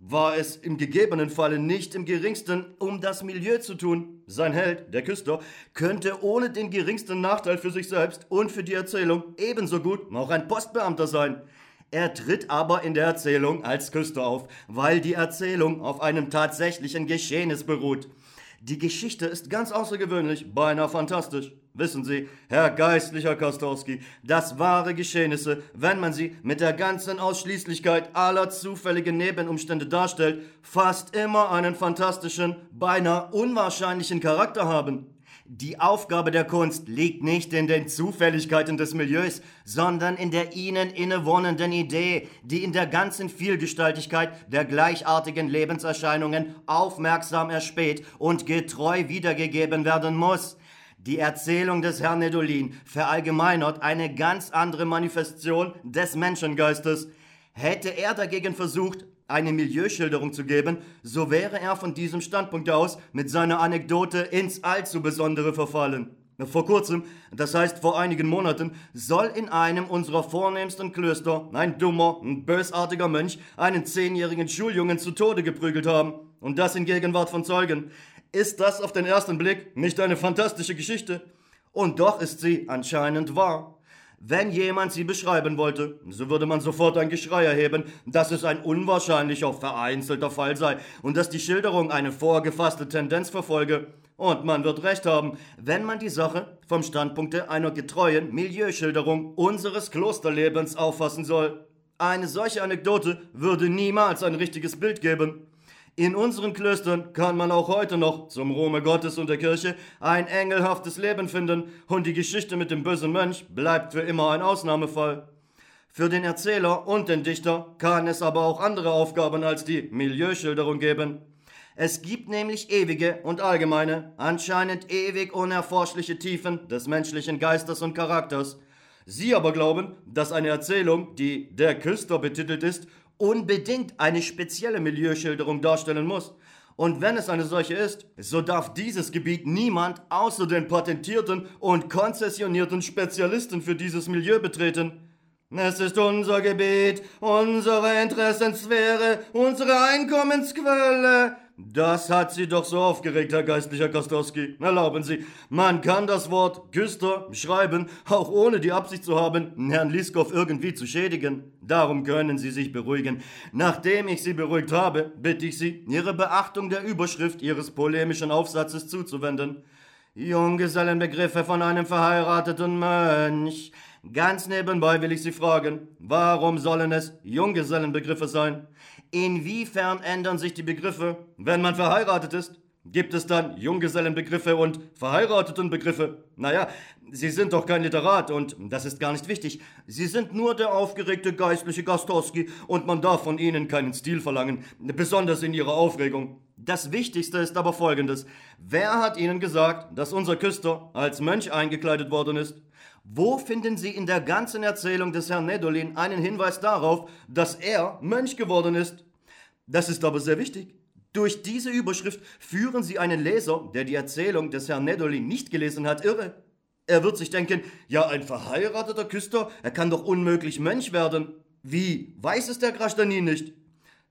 war es im gegebenen Falle nicht im geringsten um das Milieu zu tun. Sein Held, der Küster, könnte ohne den geringsten Nachteil für sich selbst und für die Erzählung ebenso gut auch ein Postbeamter sein. Er tritt aber in der Erzählung als Küster auf, weil die Erzählung auf einem tatsächlichen Geschehnis beruht. Die Geschichte ist ganz außergewöhnlich, beinahe fantastisch. Wissen Sie, Herr geistlicher Kostorski, dass wahre Geschehnisse, wenn man sie mit der ganzen Ausschließlichkeit aller zufälligen Nebenumstände darstellt, fast immer einen fantastischen, beinahe unwahrscheinlichen Charakter haben. Die Aufgabe der Kunst liegt nicht in den Zufälligkeiten des Milieus, sondern in der ihnen innewohnenden Idee, die in der ganzen Vielgestaltigkeit der gleichartigen Lebenserscheinungen aufmerksam erspäht und getreu wiedergegeben werden muss. Die Erzählung des Herrn Nedolin verallgemeinert eine ganz andere Manifestation des Menschengeistes. Hätte er dagegen versucht, eine Milieuschilderung zu geben, so wäre er von diesem Standpunkt aus mit seiner Anekdote ins allzu Besondere verfallen. Vor kurzem, das heißt vor einigen Monaten, soll in einem unserer vornehmsten Klöster ein dummer, ein bösartiger Mönch einen zehnjährigen Schuljungen zu Tode geprügelt haben. Und das in Gegenwart von Zeugen. Ist das auf den ersten Blick nicht eine fantastische Geschichte? Und doch ist sie anscheinend wahr. Wenn jemand sie beschreiben wollte, so würde man sofort ein Geschrei erheben, dass es ein unwahrscheinlicher, vereinzelter Fall sei und dass die Schilderung eine vorgefasste Tendenz verfolge. Und man wird recht haben, wenn man die Sache vom Standpunkte einer getreuen Milieuschilderung unseres Klosterlebens auffassen soll. Eine solche Anekdote würde niemals ein richtiges Bild geben. In unseren Klöstern kann man auch heute noch, zum Ruhme Gottes und der Kirche, ein engelhaftes Leben finden und die Geschichte mit dem bösen Mönch bleibt für immer ein Ausnahmefall. Für den Erzähler und den Dichter kann es aber auch andere Aufgaben als die Milieuschilderung geben. Es gibt nämlich ewige und allgemeine, anscheinend ewig unerforschliche Tiefen des menschlichen Geistes und Charakters. Sie aber glauben, dass eine Erzählung, die Der Küster betitelt ist, unbedingt eine spezielle Milieuschilderung darstellen muss. Und wenn es eine solche ist, so darf dieses Gebiet niemand außer den patentierten und konzessionierten Spezialisten für dieses Milieu betreten. Es ist unser Gebiet, unsere Interessensphäre, unsere Einkommensquelle. Das hat Sie doch so aufgeregt, Herr Geistlicher Kostowski. Erlauben Sie, man kann das Wort Küster schreiben, auch ohne die Absicht zu haben, Herrn Liskow irgendwie zu schädigen. Darum können Sie sich beruhigen. Nachdem ich Sie beruhigt habe, bitte ich Sie, Ihre Beachtung der Überschrift Ihres polemischen Aufsatzes zuzuwenden. Junggesellenbegriffe von einem verheirateten Mönch. Ganz nebenbei will ich Sie fragen, warum sollen es Junggesellenbegriffe sein? Inwiefern ändern sich die Begriffe, wenn man verheiratet ist? Gibt es dann Junggesellenbegriffe und Verheiratetenbegriffe? Naja, Sie sind doch kein Literat und das ist gar nicht wichtig. Sie sind nur der aufgeregte geistliche Gastowski und man darf von Ihnen keinen Stil verlangen, besonders in Ihrer Aufregung. Das Wichtigste ist aber folgendes. Wer hat Ihnen gesagt, dass unser Küster als Mönch eingekleidet worden ist? Wo finden Sie in der ganzen Erzählung des Herrn Nedolin einen Hinweis darauf, dass er Mönch geworden ist? Das ist aber sehr wichtig. Durch diese Überschrift führen Sie einen Leser, der die Erzählung des Herrn Nedolin nicht gelesen hat, irre. Er wird sich denken, ja, ein verheirateter Küster, er kann doch unmöglich Mönch werden. Wie? Weiß es der Grastanin nicht?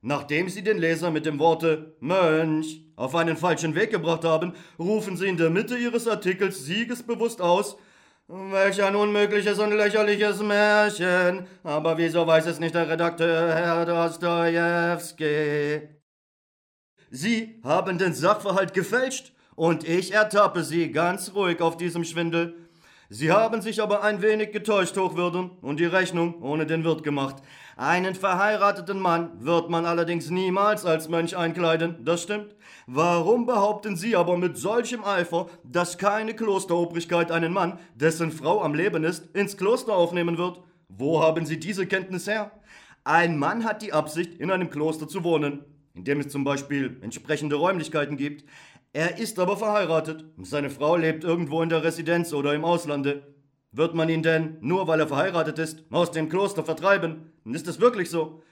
Nachdem Sie den Leser mit dem Worte Mönch auf einen falschen Weg gebracht haben, rufen Sie in der Mitte Ihres Artikels siegesbewusst aus, Welch ein unmögliches und lächerliches Märchen. Aber wieso weiß es nicht der Redakteur, Herr Dostojewski? Sie haben den Sachverhalt gefälscht und ich ertappe Sie ganz ruhig auf diesem Schwindel. Sie haben sich aber ein wenig getäuscht, Hochwürden, und die Rechnung ohne den Wirt gemacht. Einen verheirateten Mann wird man allerdings niemals als Mönch einkleiden, das stimmt. Warum behaupten Sie aber mit solchem Eifer, dass keine Klosterobrigkeit einen Mann, dessen Frau am Leben ist, ins Kloster aufnehmen wird? Wo haben Sie diese Kenntnis her? Ein Mann hat die Absicht, in einem Kloster zu wohnen, in dem es zum Beispiel entsprechende Räumlichkeiten gibt. Er ist aber verheiratet. Seine Frau lebt irgendwo in der Residenz oder im Auslande. Wird man ihn denn, nur weil er verheiratet ist, aus dem Kloster vertreiben? Ist es wirklich so?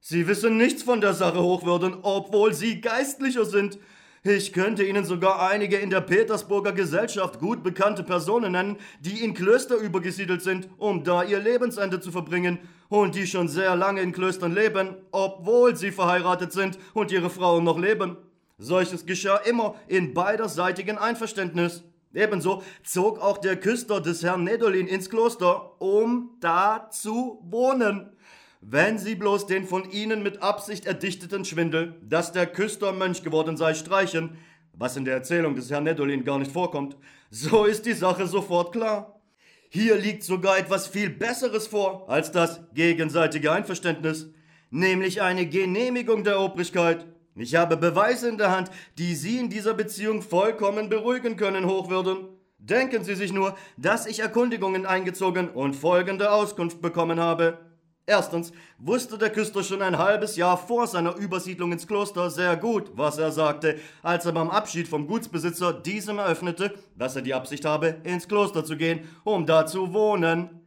Sie wissen nichts von der Sache, Hochwürden, obwohl Sie Geistlicher sind. Ich könnte Ihnen sogar einige in der Petersburger Gesellschaft gut bekannte Personen nennen, die in Klöster übergesiedelt sind, um da ihr Lebensende zu verbringen, und die schon sehr lange in Klöstern leben, obwohl sie verheiratet sind und ihre Frauen noch leben. Solches geschah immer in beiderseitigen Einverständnis. Ebenso zog auch der Küster des Herrn Nedolin ins Kloster, um da zu wohnen. Wenn Sie bloß den von Ihnen mit Absicht erdichteten Schwindel, dass der Küster Mönch geworden sei, streichen, was in der Erzählung des Herrn Nedolin gar nicht vorkommt, so ist die Sache sofort klar. Hier liegt sogar etwas viel Besseres vor als das gegenseitige Einverständnis, nämlich eine Genehmigung der Obrigkeit. Ich habe Beweise in der Hand, die Sie in dieser Beziehung vollkommen beruhigen können, Hochwürden. Denken Sie sich nur, dass ich Erkundigungen eingezogen und folgende Auskunft bekommen habe. Erstens wusste der Küster schon ein halbes Jahr vor seiner Übersiedlung ins Kloster sehr gut, was er sagte, als er beim Abschied vom Gutsbesitzer diesem eröffnete, dass er die Absicht habe, ins Kloster zu gehen, um da zu wohnen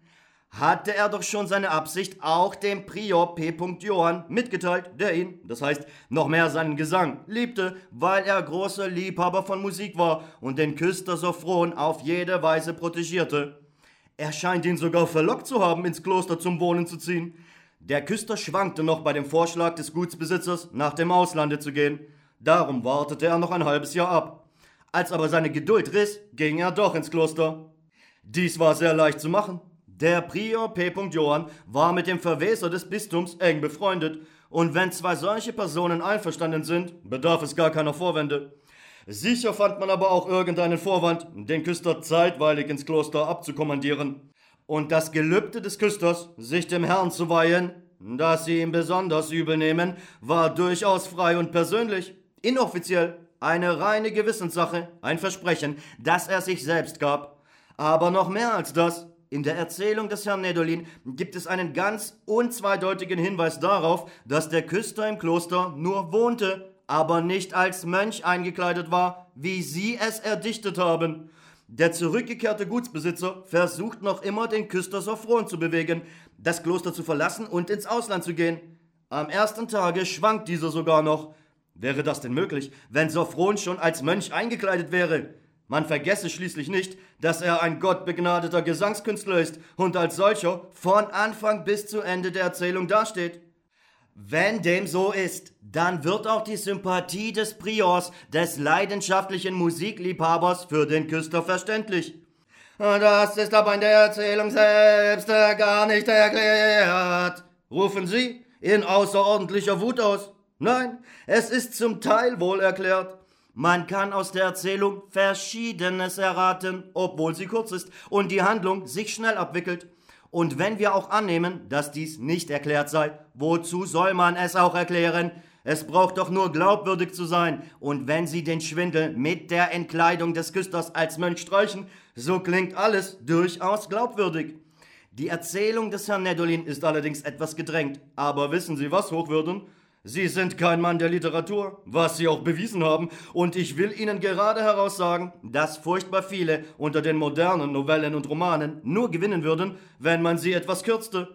hatte er doch schon seine Absicht auch dem Prior P. Johann mitgeteilt, der ihn, das heißt noch mehr seinen Gesang, liebte, weil er großer Liebhaber von Musik war und den Küster Sophron auf jede Weise protegierte. Er scheint ihn sogar verlockt zu haben, ins Kloster zum Wohnen zu ziehen. Der Küster schwankte noch bei dem Vorschlag des Gutsbesitzers, nach dem Auslande zu gehen. Darum wartete er noch ein halbes Jahr ab. Als aber seine Geduld riss, ging er doch ins Kloster. Dies war sehr leicht zu machen. Der Prior P. Johann war mit dem Verweser des Bistums eng befreundet, und wenn zwei solche Personen einverstanden sind, bedarf es gar keiner Vorwände. Sicher fand man aber auch irgendeinen Vorwand, den Küster zeitweilig ins Kloster abzukommandieren. Und das Gelübde des Küsters, sich dem Herrn zu weihen, das sie ihm besonders übel nehmen, war durchaus frei und persönlich, inoffiziell, eine reine Gewissenssache, ein Versprechen, das er sich selbst gab. Aber noch mehr als das, in der Erzählung des Herrn Nedolin gibt es einen ganz unzweideutigen Hinweis darauf, dass der Küster im Kloster nur wohnte, aber nicht als Mönch eingekleidet war, wie Sie es erdichtet haben. Der zurückgekehrte Gutsbesitzer versucht noch immer, den Küster Sophron zu bewegen, das Kloster zu verlassen und ins Ausland zu gehen. Am ersten Tage schwankt dieser sogar noch. Wäre das denn möglich, wenn Sophron schon als Mönch eingekleidet wäre? Man vergesse schließlich nicht, dass er ein gottbegnadeter Gesangskünstler ist und als solcher von Anfang bis zu Ende der Erzählung dasteht. Wenn dem so ist, dann wird auch die Sympathie des Priors, des leidenschaftlichen Musikliebhabers für den Küster verständlich. Das ist aber in der Erzählung selbst gar nicht erklärt, rufen Sie in außerordentlicher Wut aus. Nein, es ist zum Teil wohl erklärt. Man kann aus der Erzählung Verschiedenes erraten, obwohl sie kurz ist und die Handlung sich schnell abwickelt. Und wenn wir auch annehmen, dass dies nicht erklärt sei, wozu soll man es auch erklären? Es braucht doch nur glaubwürdig zu sein. Und wenn Sie den Schwindel mit der Entkleidung des Küsters als Mönch streichen, so klingt alles durchaus glaubwürdig. Die Erzählung des Herrn Nedolin ist allerdings etwas gedrängt. Aber wissen Sie was, Hochwürden? Sie sind kein Mann der Literatur, was Sie auch bewiesen haben, und ich will Ihnen gerade heraus sagen, dass furchtbar viele unter den modernen Novellen und Romanen nur gewinnen würden, wenn man sie etwas kürzte.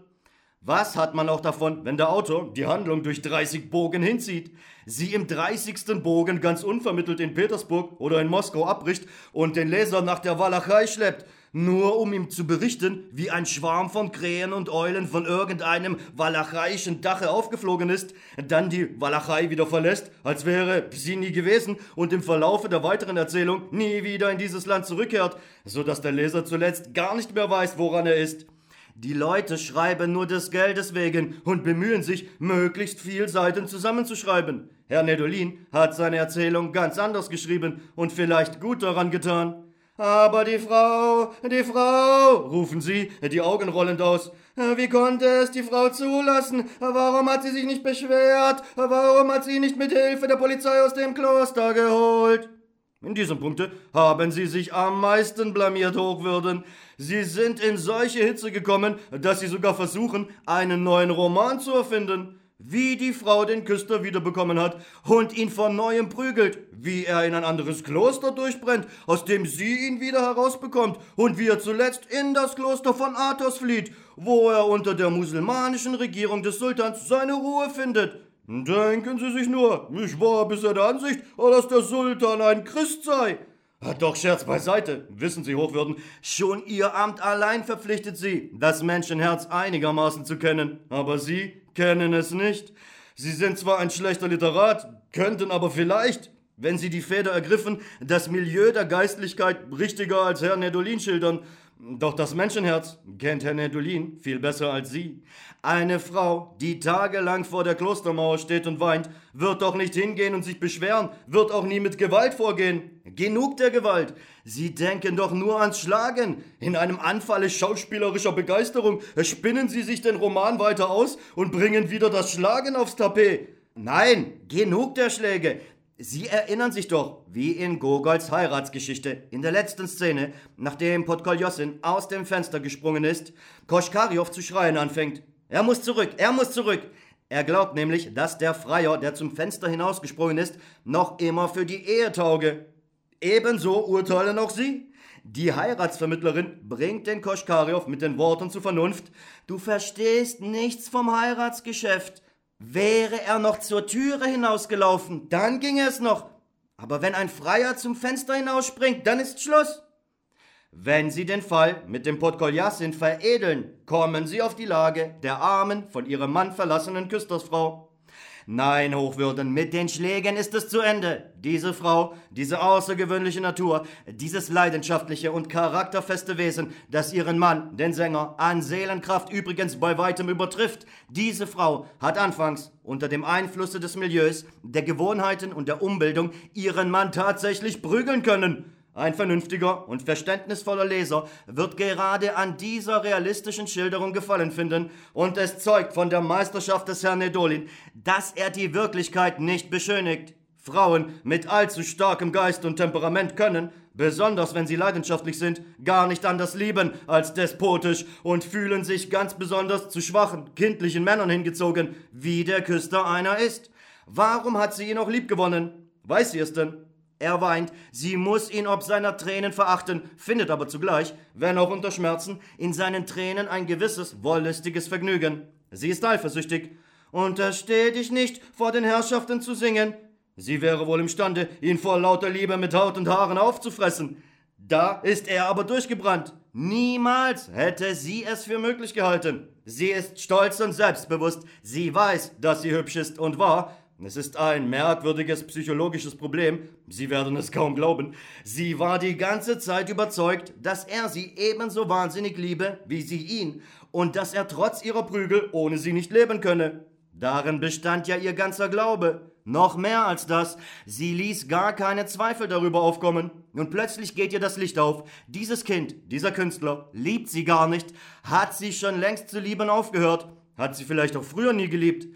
Was hat man auch davon, wenn der Autor die Handlung durch 30 Bogen hinzieht, sie im 30. Bogen ganz unvermittelt in Petersburg oder in Moskau abbricht und den Leser nach der Walachei schleppt, nur um ihm zu berichten, wie ein Schwarm von Krähen und Eulen von irgendeinem walachaischen Dache aufgeflogen ist, dann die Walachei wieder verlässt, als wäre sie nie gewesen und im Verlaufe der weiteren Erzählung nie wieder in dieses Land zurückkehrt, so dass der Leser zuletzt gar nicht mehr weiß, woran er ist. Die Leute schreiben nur des Geldes wegen und bemühen sich, möglichst viel Seiten zusammenzuschreiben. Herr Nedolin hat seine Erzählung ganz anders geschrieben und vielleicht gut daran getan. Aber die Frau, die Frau, rufen sie, die Augen rollend aus. Wie konnte es die Frau zulassen? Warum hat sie sich nicht beschwert? Warum hat sie nicht mit Hilfe der Polizei aus dem Kloster geholt? In diesem Punkte haben Sie sich am meisten blamiert, Hochwürden. Sie sind in solche Hitze gekommen, dass Sie sogar versuchen, einen neuen Roman zu erfinden. Wie die Frau den Küster wiederbekommen hat und ihn von neuem prügelt, wie er in ein anderes Kloster durchbrennt, aus dem sie ihn wieder herausbekommt und wie er zuletzt in das Kloster von Athos flieht, wo er unter der musulmanischen Regierung des Sultans seine Ruhe findet. Denken Sie sich nur, ich war bisher der Ansicht, dass der Sultan ein Christ sei. Doch Scherz beiseite, wissen Sie, Hochwürden, schon Ihr Amt allein verpflichtet Sie, das Menschenherz einigermaßen zu kennen, aber Sie kennen es nicht. Sie sind zwar ein schlechter Literat, könnten aber vielleicht, wenn Sie die Feder ergriffen, das Milieu der Geistlichkeit richtiger als Herr Nedolin schildern, doch das Menschenherz kennt Herr Nedulin viel besser als Sie. Eine Frau, die tagelang vor der Klostermauer steht und weint, wird doch nicht hingehen und sich beschweren, wird auch nie mit Gewalt vorgehen. Genug der Gewalt. Sie denken doch nur ans Schlagen. In einem Anfalle schauspielerischer Begeisterung spinnen Sie sich den Roman weiter aus und bringen wieder das Schlagen aufs Tapet. Nein, genug der Schläge. Sie erinnern sich doch, wie in Gogols Heiratsgeschichte, in der letzten Szene, nachdem Podkoljosin aus dem Fenster gesprungen ist, Koschkariow zu schreien anfängt. Er muss zurück, er muss zurück. Er glaubt nämlich, dass der Freier, der zum Fenster hinausgesprungen ist, noch immer für die Ehe tauge. Ebenso urteilen auch Sie. Die Heiratsvermittlerin bringt den Koschkariow mit den Worten zur Vernunft. Du verstehst nichts vom Heiratsgeschäft. Wäre er noch zur Türe hinausgelaufen, dann ginge es noch. Aber wenn ein Freier zum Fenster hinausspringt, dann ist Schluss. Wenn Sie den Fall mit dem Podkoljasin veredeln, kommen Sie auf die Lage der armen, von ihrem Mann verlassenen Küstersfrau. Nein, Hochwürden, mit den Schlägen ist es zu Ende. Diese Frau, diese außergewöhnliche Natur, dieses leidenschaftliche und charakterfeste Wesen, das ihren Mann, den Sänger, an Seelenkraft übrigens bei weitem übertrifft, diese Frau hat anfangs unter dem Einflusse des Milieus, der Gewohnheiten und der Umbildung ihren Mann tatsächlich prügeln können. Ein vernünftiger und verständnisvoller Leser wird gerade an dieser realistischen Schilderung Gefallen finden und es zeugt von der Meisterschaft des Herrn Nedolin, dass er die Wirklichkeit nicht beschönigt. Frauen mit allzu starkem Geist und Temperament können, besonders wenn sie leidenschaftlich sind, gar nicht anders lieben als despotisch und fühlen sich ganz besonders zu schwachen, kindlichen Männern hingezogen, wie der Küster einer ist. Warum hat sie ihn auch liebgewonnen? Weiß sie es denn? Er weint, sie muss ihn ob seiner Tränen verachten, findet aber zugleich, wenn auch unter Schmerzen, in seinen Tränen ein gewisses wollüstiges Vergnügen. Sie ist eifersüchtig. Untersteh dich nicht, vor den Herrschaften zu singen. Sie wäre wohl imstande, ihn vor lauter Liebe mit Haut und Haaren aufzufressen. Da ist er aber durchgebrannt. Niemals hätte sie es für möglich gehalten. Sie ist stolz und selbstbewusst. Sie weiß, dass sie hübsch ist und war. Es ist ein merkwürdiges psychologisches Problem. Sie werden es kaum glauben. Sie war die ganze Zeit überzeugt, dass er sie ebenso wahnsinnig liebe wie sie ihn und dass er trotz ihrer Prügel ohne sie nicht leben könne. Darin bestand ja ihr ganzer Glaube. Noch mehr als das, sie ließ gar keine Zweifel darüber aufkommen. Und plötzlich geht ihr das Licht auf. Dieses Kind, dieser Künstler, liebt sie gar nicht, hat sie schon längst zu lieben aufgehört, hat sie vielleicht auch früher nie geliebt.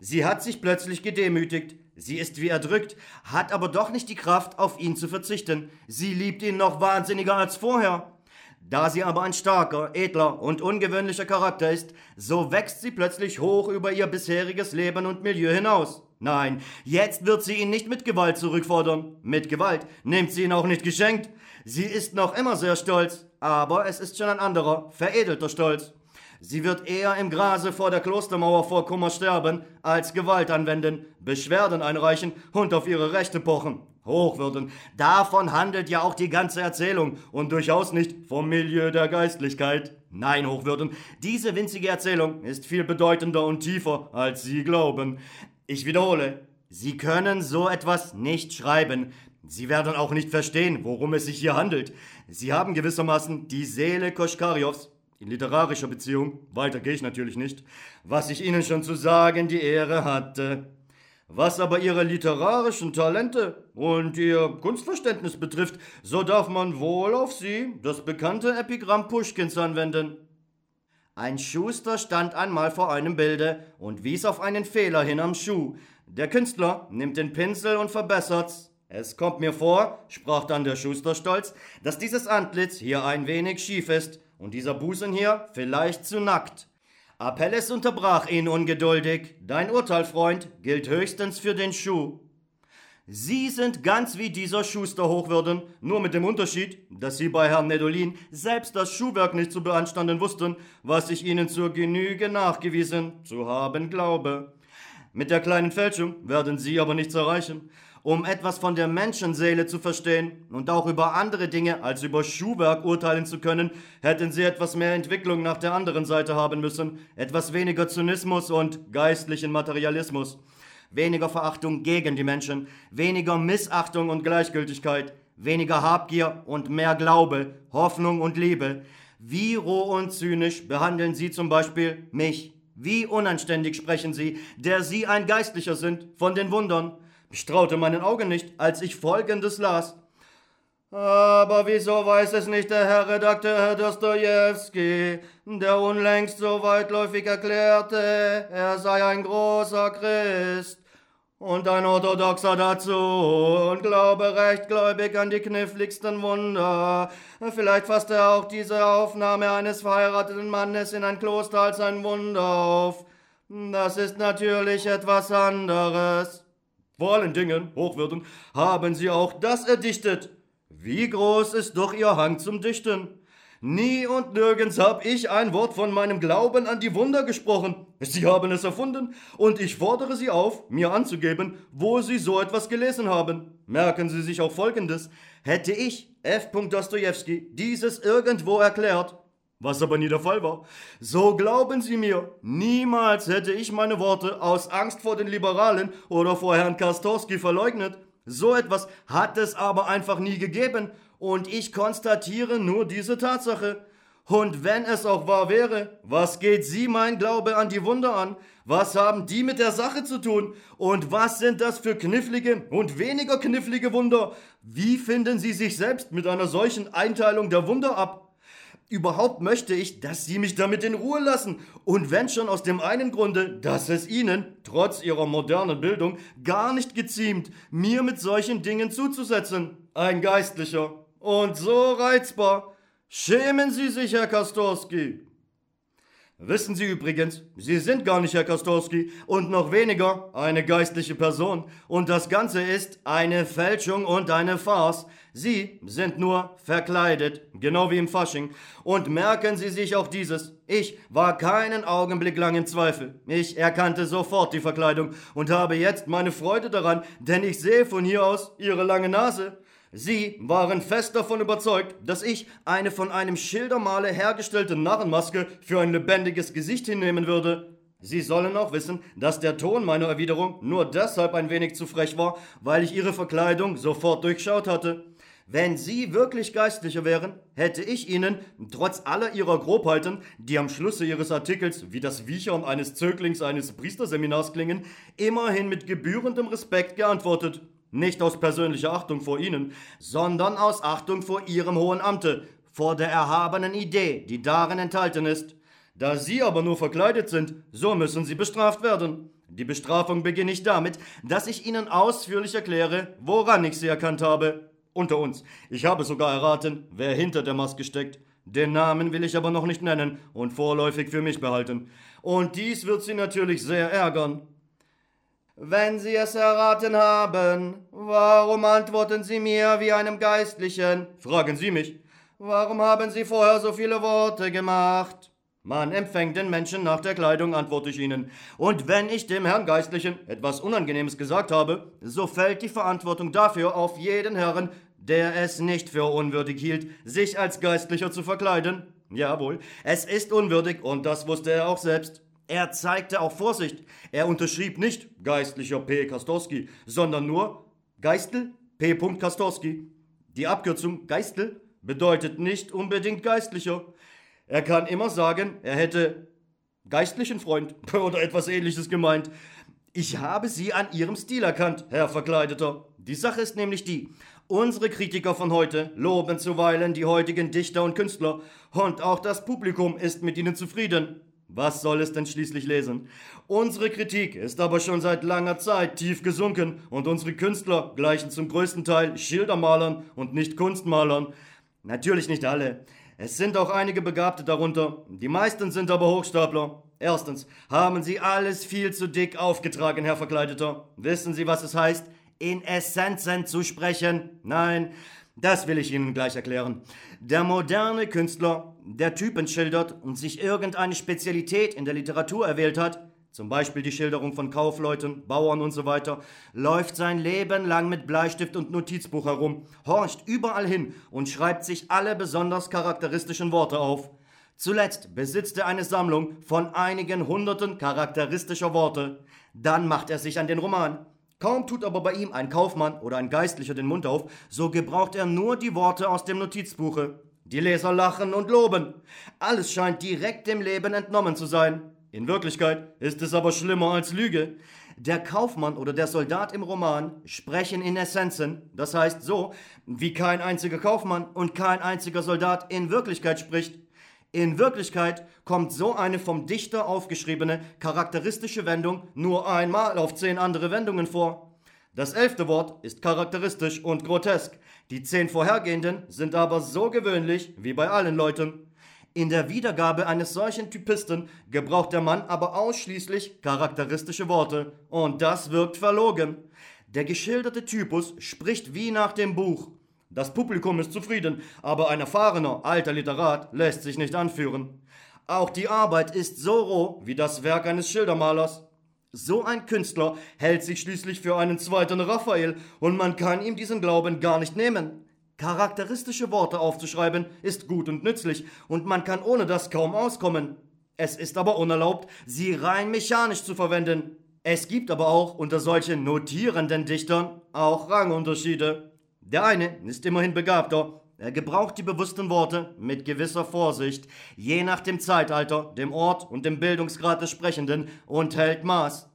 Sie hat sich plötzlich gedemütigt, sie ist wie erdrückt, hat aber doch nicht die Kraft, auf ihn zu verzichten. Sie liebt ihn noch wahnsinniger als vorher. Da sie aber ein starker, edler und ungewöhnlicher Charakter ist, so wächst sie plötzlich hoch über ihr bisheriges Leben und Milieu hinaus. Nein, jetzt wird sie ihn nicht mit Gewalt zurückfordern. Mit Gewalt nimmt sie ihn auch nicht geschenkt. Sie ist noch immer sehr stolz, aber es ist schon ein anderer, veredelter Stolz. Sie wird eher im Grase vor der Klostermauer vor Kummer sterben, als Gewalt anwenden, Beschwerden einreichen und auf ihre Rechte pochen. Hochwürden, davon handelt ja auch die ganze Erzählung und durchaus nicht vom Milieu der Geistlichkeit. Nein, Hochwürden, diese winzige Erzählung ist viel bedeutender und tiefer, als Sie glauben. Ich wiederhole, Sie können so etwas nicht schreiben. Sie werden auch nicht verstehen, worum es sich hier handelt. Sie haben gewissermaßen die Seele Koschkarjows in literarischer Beziehung, weiter gehe ich natürlich nicht, was ich Ihnen schon zu sagen die Ehre hatte. Was aber Ihre literarischen Talente und Ihr Kunstverständnis betrifft, so darf man wohl auf Sie das bekannte Epigramm Puschkins anwenden. Ein Schuster stand einmal vor einem Bilde und wies auf einen Fehler hin am Schuh. Der Künstler nimmt den Pinsel und verbessert's. Es kommt mir vor, sprach dann der Schuster stolz, dass dieses Antlitz hier ein wenig schief ist und dieser Busen hier vielleicht zu nackt. Apelles unterbrach ihn ungeduldig. Dein Urteil, Freund, gilt höchstens für den Schuh. Sie sind ganz wie dieser Schuster Hochwürden, nur mit dem Unterschied, dass Sie bei Herrn Nedolin selbst das Schuhwerk nicht zu beanstanden wussten, was ich Ihnen zur Genüge nachgewiesen zu haben glaube. Mit der kleinen Fälschung werden Sie aber nichts erreichen um etwas von der Menschenseele zu verstehen und auch über andere Dinge als über Schuhwerk urteilen zu können, hätten sie etwas mehr Entwicklung nach der anderen Seite haben müssen, etwas weniger Zynismus und geistlichen Materialismus, weniger Verachtung gegen die Menschen, weniger Missachtung und Gleichgültigkeit, weniger Habgier und mehr Glaube, Hoffnung und Liebe. Wie roh und zynisch behandeln Sie zum Beispiel mich? Wie unanständig sprechen Sie, der Sie ein Geistlicher sind, von den Wundern? Ich traute meinen Augen nicht, als ich Folgendes las. Aber wieso weiß es nicht der Herr Redakteur Dostojewski, der unlängst so weitläufig erklärte, er sei ein großer Christ und ein Orthodoxer dazu und glaube rechtgläubig an die kniffligsten Wunder. Vielleicht fasst er auch diese Aufnahme eines verheirateten Mannes in ein Kloster als ein Wunder auf. Das ist natürlich etwas anderes. Vor allen Dingen, Hochwürden, haben sie auch das erdichtet. Wie groß ist doch ihr Hang zum Dichten? Nie und nirgends hab ich ein Wort von meinem Glauben an die Wunder gesprochen. Sie haben es erfunden, und ich fordere Sie auf, mir anzugeben, wo Sie so etwas gelesen haben. Merken Sie sich auch Folgendes. Hätte ich, F. Dostojewski, dieses irgendwo erklärt, was aber nie der Fall war. So glauben Sie mir, niemals hätte ich meine Worte aus Angst vor den Liberalen oder vor Herrn Kastorski verleugnet. So etwas hat es aber einfach nie gegeben und ich konstatiere nur diese Tatsache. Und wenn es auch wahr wäre, was geht Sie mein Glaube an die Wunder an? Was haben die mit der Sache zu tun? Und was sind das für knifflige und weniger knifflige Wunder? Wie finden Sie sich selbst mit einer solchen Einteilung der Wunder ab? Überhaupt möchte ich, dass Sie mich damit in Ruhe lassen. Und wenn schon aus dem einen Grunde, dass es Ihnen, trotz Ihrer modernen Bildung, gar nicht geziemt, mir mit solchen Dingen zuzusetzen. Ein Geistlicher. Und so reizbar. Schämen Sie sich, Herr Kastorski. Wissen Sie übrigens, Sie sind gar nicht Herr Kastorski und noch weniger eine geistliche Person. Und das Ganze ist eine Fälschung und eine Farce. Sie sind nur verkleidet, genau wie im Fasching. Und merken Sie sich auch dieses. Ich war keinen Augenblick lang im Zweifel. Ich erkannte sofort die Verkleidung und habe jetzt meine Freude daran, denn ich sehe von hier aus Ihre lange Nase. Sie waren fest davon überzeugt, dass ich eine von einem Schildermaler hergestellte Narrenmaske für ein lebendiges Gesicht hinnehmen würde. Sie sollen auch wissen, dass der Ton meiner Erwiderung nur deshalb ein wenig zu frech war, weil ich ihre Verkleidung sofort durchschaut hatte. Wenn Sie wirklich Geistlicher wären, hätte ich Ihnen, trotz aller Ihrer Grobheiten, die am Schlusse Ihres Artikels wie das Wiechern eines Zöglings eines Priesterseminars klingen, immerhin mit gebührendem Respekt geantwortet. Nicht aus persönlicher Achtung vor Ihnen, sondern aus Achtung vor Ihrem hohen Amte, vor der erhabenen Idee, die darin enthalten ist. Da Sie aber nur verkleidet sind, so müssen Sie bestraft werden. Die Bestrafung beginne ich damit, dass ich Ihnen ausführlich erkläre, woran ich Sie erkannt habe. Unter uns, ich habe sogar erraten, wer hinter der Maske steckt. Den Namen will ich aber noch nicht nennen und vorläufig für mich behalten. Und dies wird Sie natürlich sehr ärgern. Wenn Sie es erraten haben, warum antworten Sie mir wie einem Geistlichen? Fragen Sie mich. Warum haben Sie vorher so viele Worte gemacht? Man empfängt den Menschen nach der Kleidung, antworte ich Ihnen. Und wenn ich dem Herrn Geistlichen etwas Unangenehmes gesagt habe, so fällt die Verantwortung dafür auf jeden Herrn, der es nicht für unwürdig hielt, sich als Geistlicher zu verkleiden. Jawohl, es ist unwürdig und das wusste er auch selbst. Er zeigte auch Vorsicht. Er unterschrieb nicht Geistlicher P. Kastorski, sondern nur Geistel P. Kastorski. Die Abkürzung Geistel bedeutet nicht unbedingt Geistlicher. Er kann immer sagen, er hätte geistlichen Freund oder etwas ähnliches gemeint. Ich habe Sie an Ihrem Stil erkannt, Herr Verkleideter. Die Sache ist nämlich die, unsere Kritiker von heute loben zuweilen die heutigen Dichter und Künstler und auch das Publikum ist mit ihnen zufrieden. Was soll es denn schließlich lesen? Unsere Kritik ist aber schon seit langer Zeit tief gesunken und unsere Künstler gleichen zum größten Teil Schildermalern und nicht Kunstmalern. Natürlich nicht alle. Es sind auch einige Begabte darunter, die meisten sind aber Hochstapler. Erstens haben sie alles viel zu dick aufgetragen, Herr Verkleideter. Wissen Sie, was es heißt, in Essenzen zu sprechen? Nein, das will ich Ihnen gleich erklären. Der moderne Künstler, der Typen schildert und sich irgendeine Spezialität in der Literatur erwählt hat, zum Beispiel die Schilderung von Kaufleuten, Bauern und so weiter, läuft sein Leben lang mit Bleistift und Notizbuch herum, horcht überall hin und schreibt sich alle besonders charakteristischen Worte auf. Zuletzt besitzt er eine Sammlung von einigen hunderten charakteristischer Worte. Dann macht er sich an den Roman. Kaum tut aber bei ihm ein Kaufmann oder ein Geistlicher den Mund auf, so gebraucht er nur die Worte aus dem Notizbuche. Die Leser lachen und loben. Alles scheint direkt dem Leben entnommen zu sein. In Wirklichkeit ist es aber schlimmer als Lüge. Der Kaufmann oder der Soldat im Roman sprechen in Essenzen, das heißt so, wie kein einziger Kaufmann und kein einziger Soldat in Wirklichkeit spricht. In Wirklichkeit kommt so eine vom Dichter aufgeschriebene charakteristische Wendung nur einmal auf zehn andere Wendungen vor. Das elfte Wort ist charakteristisch und grotesk. Die zehn vorhergehenden sind aber so gewöhnlich wie bei allen Leuten. In der Wiedergabe eines solchen Typisten gebraucht der Mann aber ausschließlich charakteristische Worte, und das wirkt verlogen. Der geschilderte Typus spricht wie nach dem Buch. Das Publikum ist zufrieden, aber ein erfahrener, alter Literat lässt sich nicht anführen. Auch die Arbeit ist so roh wie das Werk eines Schildermalers. So ein Künstler hält sich schließlich für einen zweiten Raphael, und man kann ihm diesen Glauben gar nicht nehmen. Charakteristische Worte aufzuschreiben ist gut und nützlich und man kann ohne das kaum auskommen. Es ist aber unerlaubt, sie rein mechanisch zu verwenden. Es gibt aber auch unter solchen notierenden Dichtern auch Rangunterschiede. Der eine ist immerhin begabter. Er gebraucht die bewussten Worte mit gewisser Vorsicht, je nach dem Zeitalter, dem Ort und dem Bildungsgrad des Sprechenden und hält Maß.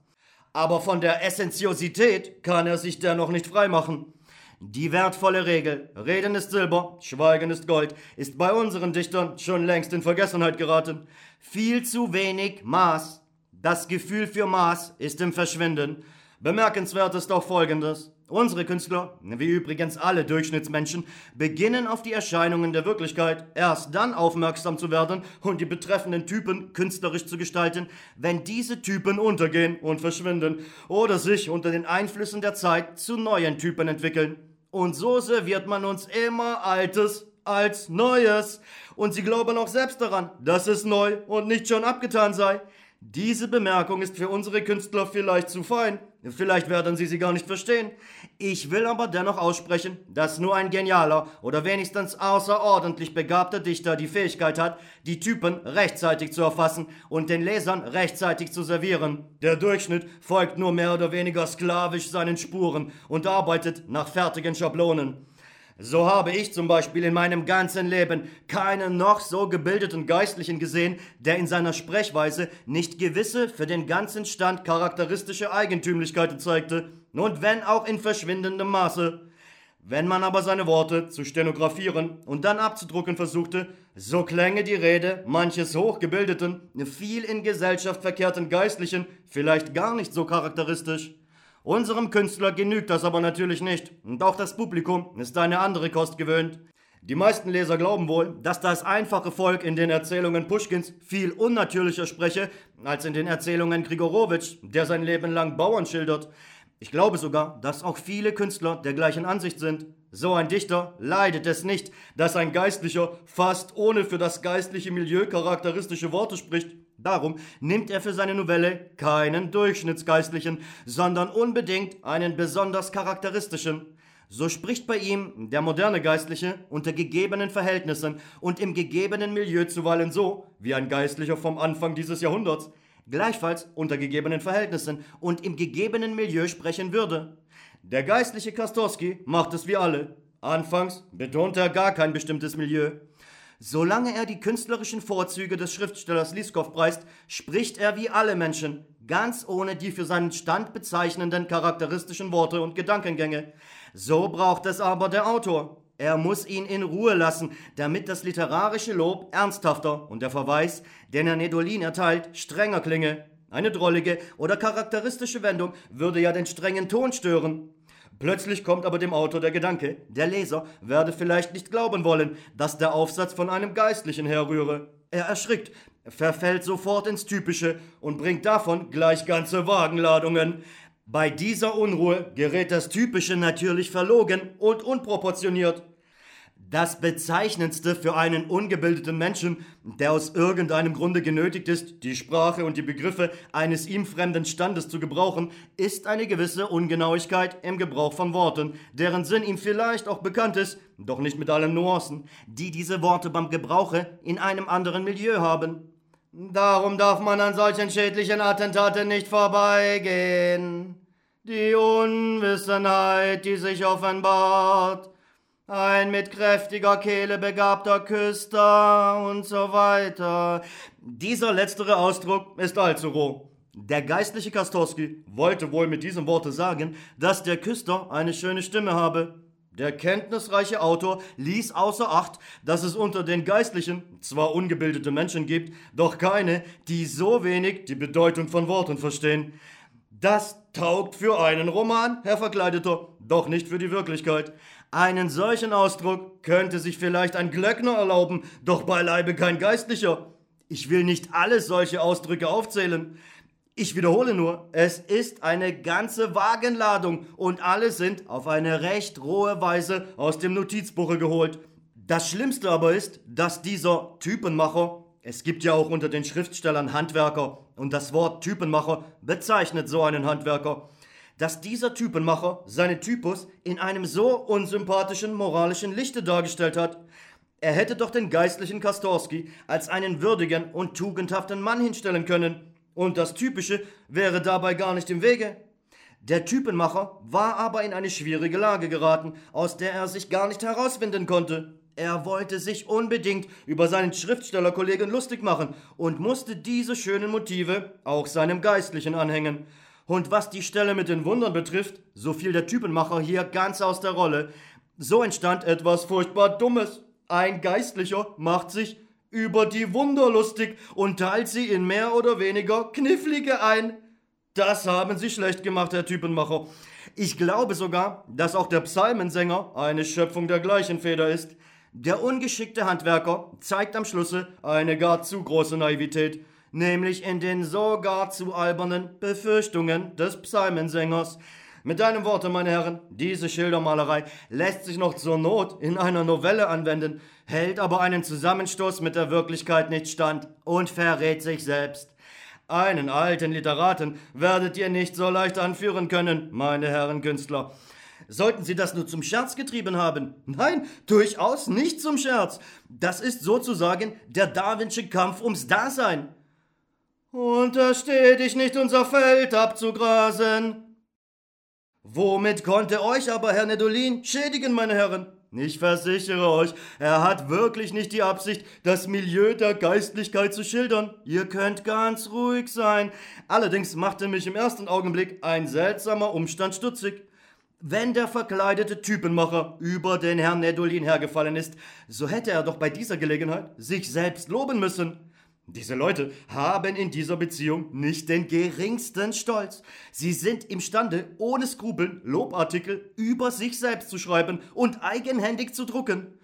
Aber von der Essentiosität kann er sich dennoch nicht freimachen. Die wertvolle Regel, Reden ist Silber, Schweigen ist Gold, ist bei unseren Dichtern schon längst in Vergessenheit geraten. Viel zu wenig Maß. Das Gefühl für Maß ist im Verschwinden. Bemerkenswert ist auch Folgendes. Unsere Künstler, wie übrigens alle Durchschnittsmenschen, beginnen auf die Erscheinungen der Wirklichkeit erst dann aufmerksam zu werden und die betreffenden Typen künstlerisch zu gestalten, wenn diese Typen untergehen und verschwinden oder sich unter den Einflüssen der Zeit zu neuen Typen entwickeln. Und so serviert man uns immer Altes als Neues. Und sie glauben auch selbst daran, dass es neu und nicht schon abgetan sei. Diese Bemerkung ist für unsere Künstler vielleicht zu fein. Vielleicht werden sie sie gar nicht verstehen. Ich will aber dennoch aussprechen, dass nur ein genialer oder wenigstens außerordentlich begabter Dichter die Fähigkeit hat, die Typen rechtzeitig zu erfassen und den Lesern rechtzeitig zu servieren. Der Durchschnitt folgt nur mehr oder weniger sklavisch seinen Spuren und arbeitet nach fertigen Schablonen. So habe ich zum Beispiel in meinem ganzen Leben keinen noch so gebildeten Geistlichen gesehen, der in seiner Sprechweise nicht gewisse für den ganzen Stand charakteristische Eigentümlichkeiten zeigte, und wenn auch in verschwindendem Maße. Wenn man aber seine Worte zu stenografieren und dann abzudrucken versuchte, so klänge die Rede manches hochgebildeten, viel in Gesellschaft verkehrten Geistlichen vielleicht gar nicht so charakteristisch. Unserem Künstler genügt das aber natürlich nicht, und auch das Publikum ist eine andere Kost gewöhnt. Die meisten Leser glauben wohl, dass das einfache Volk in den Erzählungen Puschkins viel unnatürlicher spreche als in den Erzählungen Grigorowitsch, der sein Leben lang Bauern schildert. Ich glaube sogar, dass auch viele Künstler der gleichen Ansicht sind. So ein Dichter leidet es nicht, dass ein Geistlicher fast ohne für das geistliche Milieu charakteristische Worte spricht. Darum nimmt er für seine Novelle keinen Durchschnittsgeistlichen, sondern unbedingt einen besonders charakteristischen. So spricht bei ihm der moderne Geistliche unter gegebenen Verhältnissen und im gegebenen Milieu zuweilen so, wie ein Geistlicher vom Anfang dieses Jahrhunderts, gleichfalls unter gegebenen Verhältnissen und im gegebenen Milieu sprechen würde. Der geistliche Kastorski macht es wie alle. Anfangs betont er gar kein bestimmtes Milieu. Solange er die künstlerischen Vorzüge des Schriftstellers Liskow preist, spricht er wie alle Menschen, ganz ohne die für seinen Stand bezeichnenden charakteristischen Worte und Gedankengänge. So braucht es aber der Autor. Er muss ihn in Ruhe lassen, damit das literarische Lob ernsthafter und der Verweis, den er Nedolin erteilt, strenger klinge. Eine drollige oder charakteristische Wendung würde ja den strengen Ton stören. Plötzlich kommt aber dem Autor der Gedanke, der Leser werde vielleicht nicht glauben wollen, dass der Aufsatz von einem Geistlichen herrühre. Er erschrickt, verfällt sofort ins Typische und bringt davon gleich ganze Wagenladungen. Bei dieser Unruhe gerät das Typische natürlich verlogen und unproportioniert. Das Bezeichnendste für einen ungebildeten Menschen, der aus irgendeinem Grunde genötigt ist, die Sprache und die Begriffe eines ihm fremden Standes zu gebrauchen, ist eine gewisse Ungenauigkeit im Gebrauch von Worten, deren Sinn ihm vielleicht auch bekannt ist, doch nicht mit allen Nuancen, die diese Worte beim Gebrauche in einem anderen Milieu haben. Darum darf man an solchen schädlichen Attentaten nicht vorbeigehen. Die Unwissenheit, die sich offenbart, ein mit kräftiger Kehle begabter Küster und so weiter. Dieser letztere Ausdruck ist allzu roh. Der geistliche Kastorski wollte wohl mit diesem Worte sagen, dass der Küster eine schöne Stimme habe. Der kenntnisreiche Autor ließ außer Acht, dass es unter den Geistlichen zwar ungebildete Menschen gibt, doch keine, die so wenig die Bedeutung von Worten verstehen. Das taugt für einen Roman, Herr Verkleideter, doch nicht für die Wirklichkeit. Einen solchen Ausdruck könnte sich vielleicht ein Glöckner erlauben, doch beileibe kein Geistlicher. Ich will nicht alle solche Ausdrücke aufzählen. Ich wiederhole nur, es ist eine ganze Wagenladung und alle sind auf eine recht rohe Weise aus dem Notizbuche geholt. Das Schlimmste aber ist, dass dieser Typenmacher, es gibt ja auch unter den Schriftstellern Handwerker und das Wort Typenmacher bezeichnet so einen Handwerker, dass dieser Typenmacher seinen Typus in einem so unsympathischen moralischen Lichte dargestellt hat. Er hätte doch den geistlichen Kastorski als einen würdigen und tugendhaften Mann hinstellen können, und das Typische wäre dabei gar nicht im Wege. Der Typenmacher war aber in eine schwierige Lage geraten, aus der er sich gar nicht herausfinden konnte. Er wollte sich unbedingt über seinen Schriftstellerkollegen lustig machen und musste diese schönen Motive auch seinem Geistlichen anhängen. Und was die Stelle mit den Wundern betrifft, so fiel der Typenmacher hier ganz aus der Rolle. So entstand etwas furchtbar Dummes. Ein Geistlicher macht sich über die Wunder lustig und teilt sie in mehr oder weniger knifflige ein. Das haben sie schlecht gemacht, Herr Typenmacher. Ich glaube sogar, dass auch der Psalmensänger eine Schöpfung der gleichen Feder ist. Der ungeschickte Handwerker zeigt am Schlusse eine gar zu große Naivität nämlich in den sogar zu albernen Befürchtungen des Psalmensängers. Mit einem Worte, meine Herren, diese Schildermalerei lässt sich noch zur Not in einer Novelle anwenden, hält aber einen Zusammenstoß mit der Wirklichkeit nicht stand und verrät sich selbst. Einen alten Literaten werdet ihr nicht so leicht anführen können, meine Herren Künstler. Sollten Sie das nur zum Scherz getrieben haben? Nein, durchaus nicht zum Scherz. Das ist sozusagen der Darwinsche Kampf ums Dasein. Untersteh dich nicht, unser Feld abzugrasen. Womit konnte euch aber Herr Nedolin schädigen, meine Herren? Ich versichere euch, er hat wirklich nicht die Absicht, das Milieu der Geistlichkeit zu schildern. Ihr könnt ganz ruhig sein. Allerdings machte mich im ersten Augenblick ein seltsamer Umstand stutzig. Wenn der verkleidete Typenmacher über den Herrn Nedolin hergefallen ist, so hätte er doch bei dieser Gelegenheit sich selbst loben müssen. Diese Leute haben in dieser Beziehung nicht den geringsten Stolz. Sie sind imstande, ohne Skrupeln Lobartikel über sich selbst zu schreiben und eigenhändig zu drucken.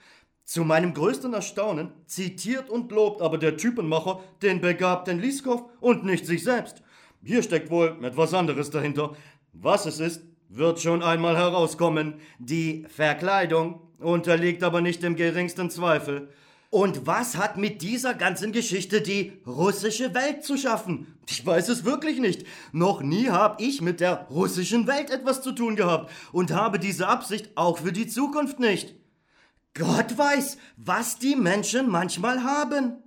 Zu meinem größten Erstaunen zitiert und lobt aber der Typenmacher den begabten Liskow und nicht sich selbst. Hier steckt wohl etwas anderes dahinter. Was es ist, wird schon einmal herauskommen. Die Verkleidung unterliegt aber nicht dem geringsten Zweifel. Und was hat mit dieser ganzen Geschichte die russische Welt zu schaffen? Ich weiß es wirklich nicht. Noch nie habe ich mit der russischen Welt etwas zu tun gehabt und habe diese Absicht auch für die Zukunft nicht. Gott weiß, was die Menschen manchmal haben.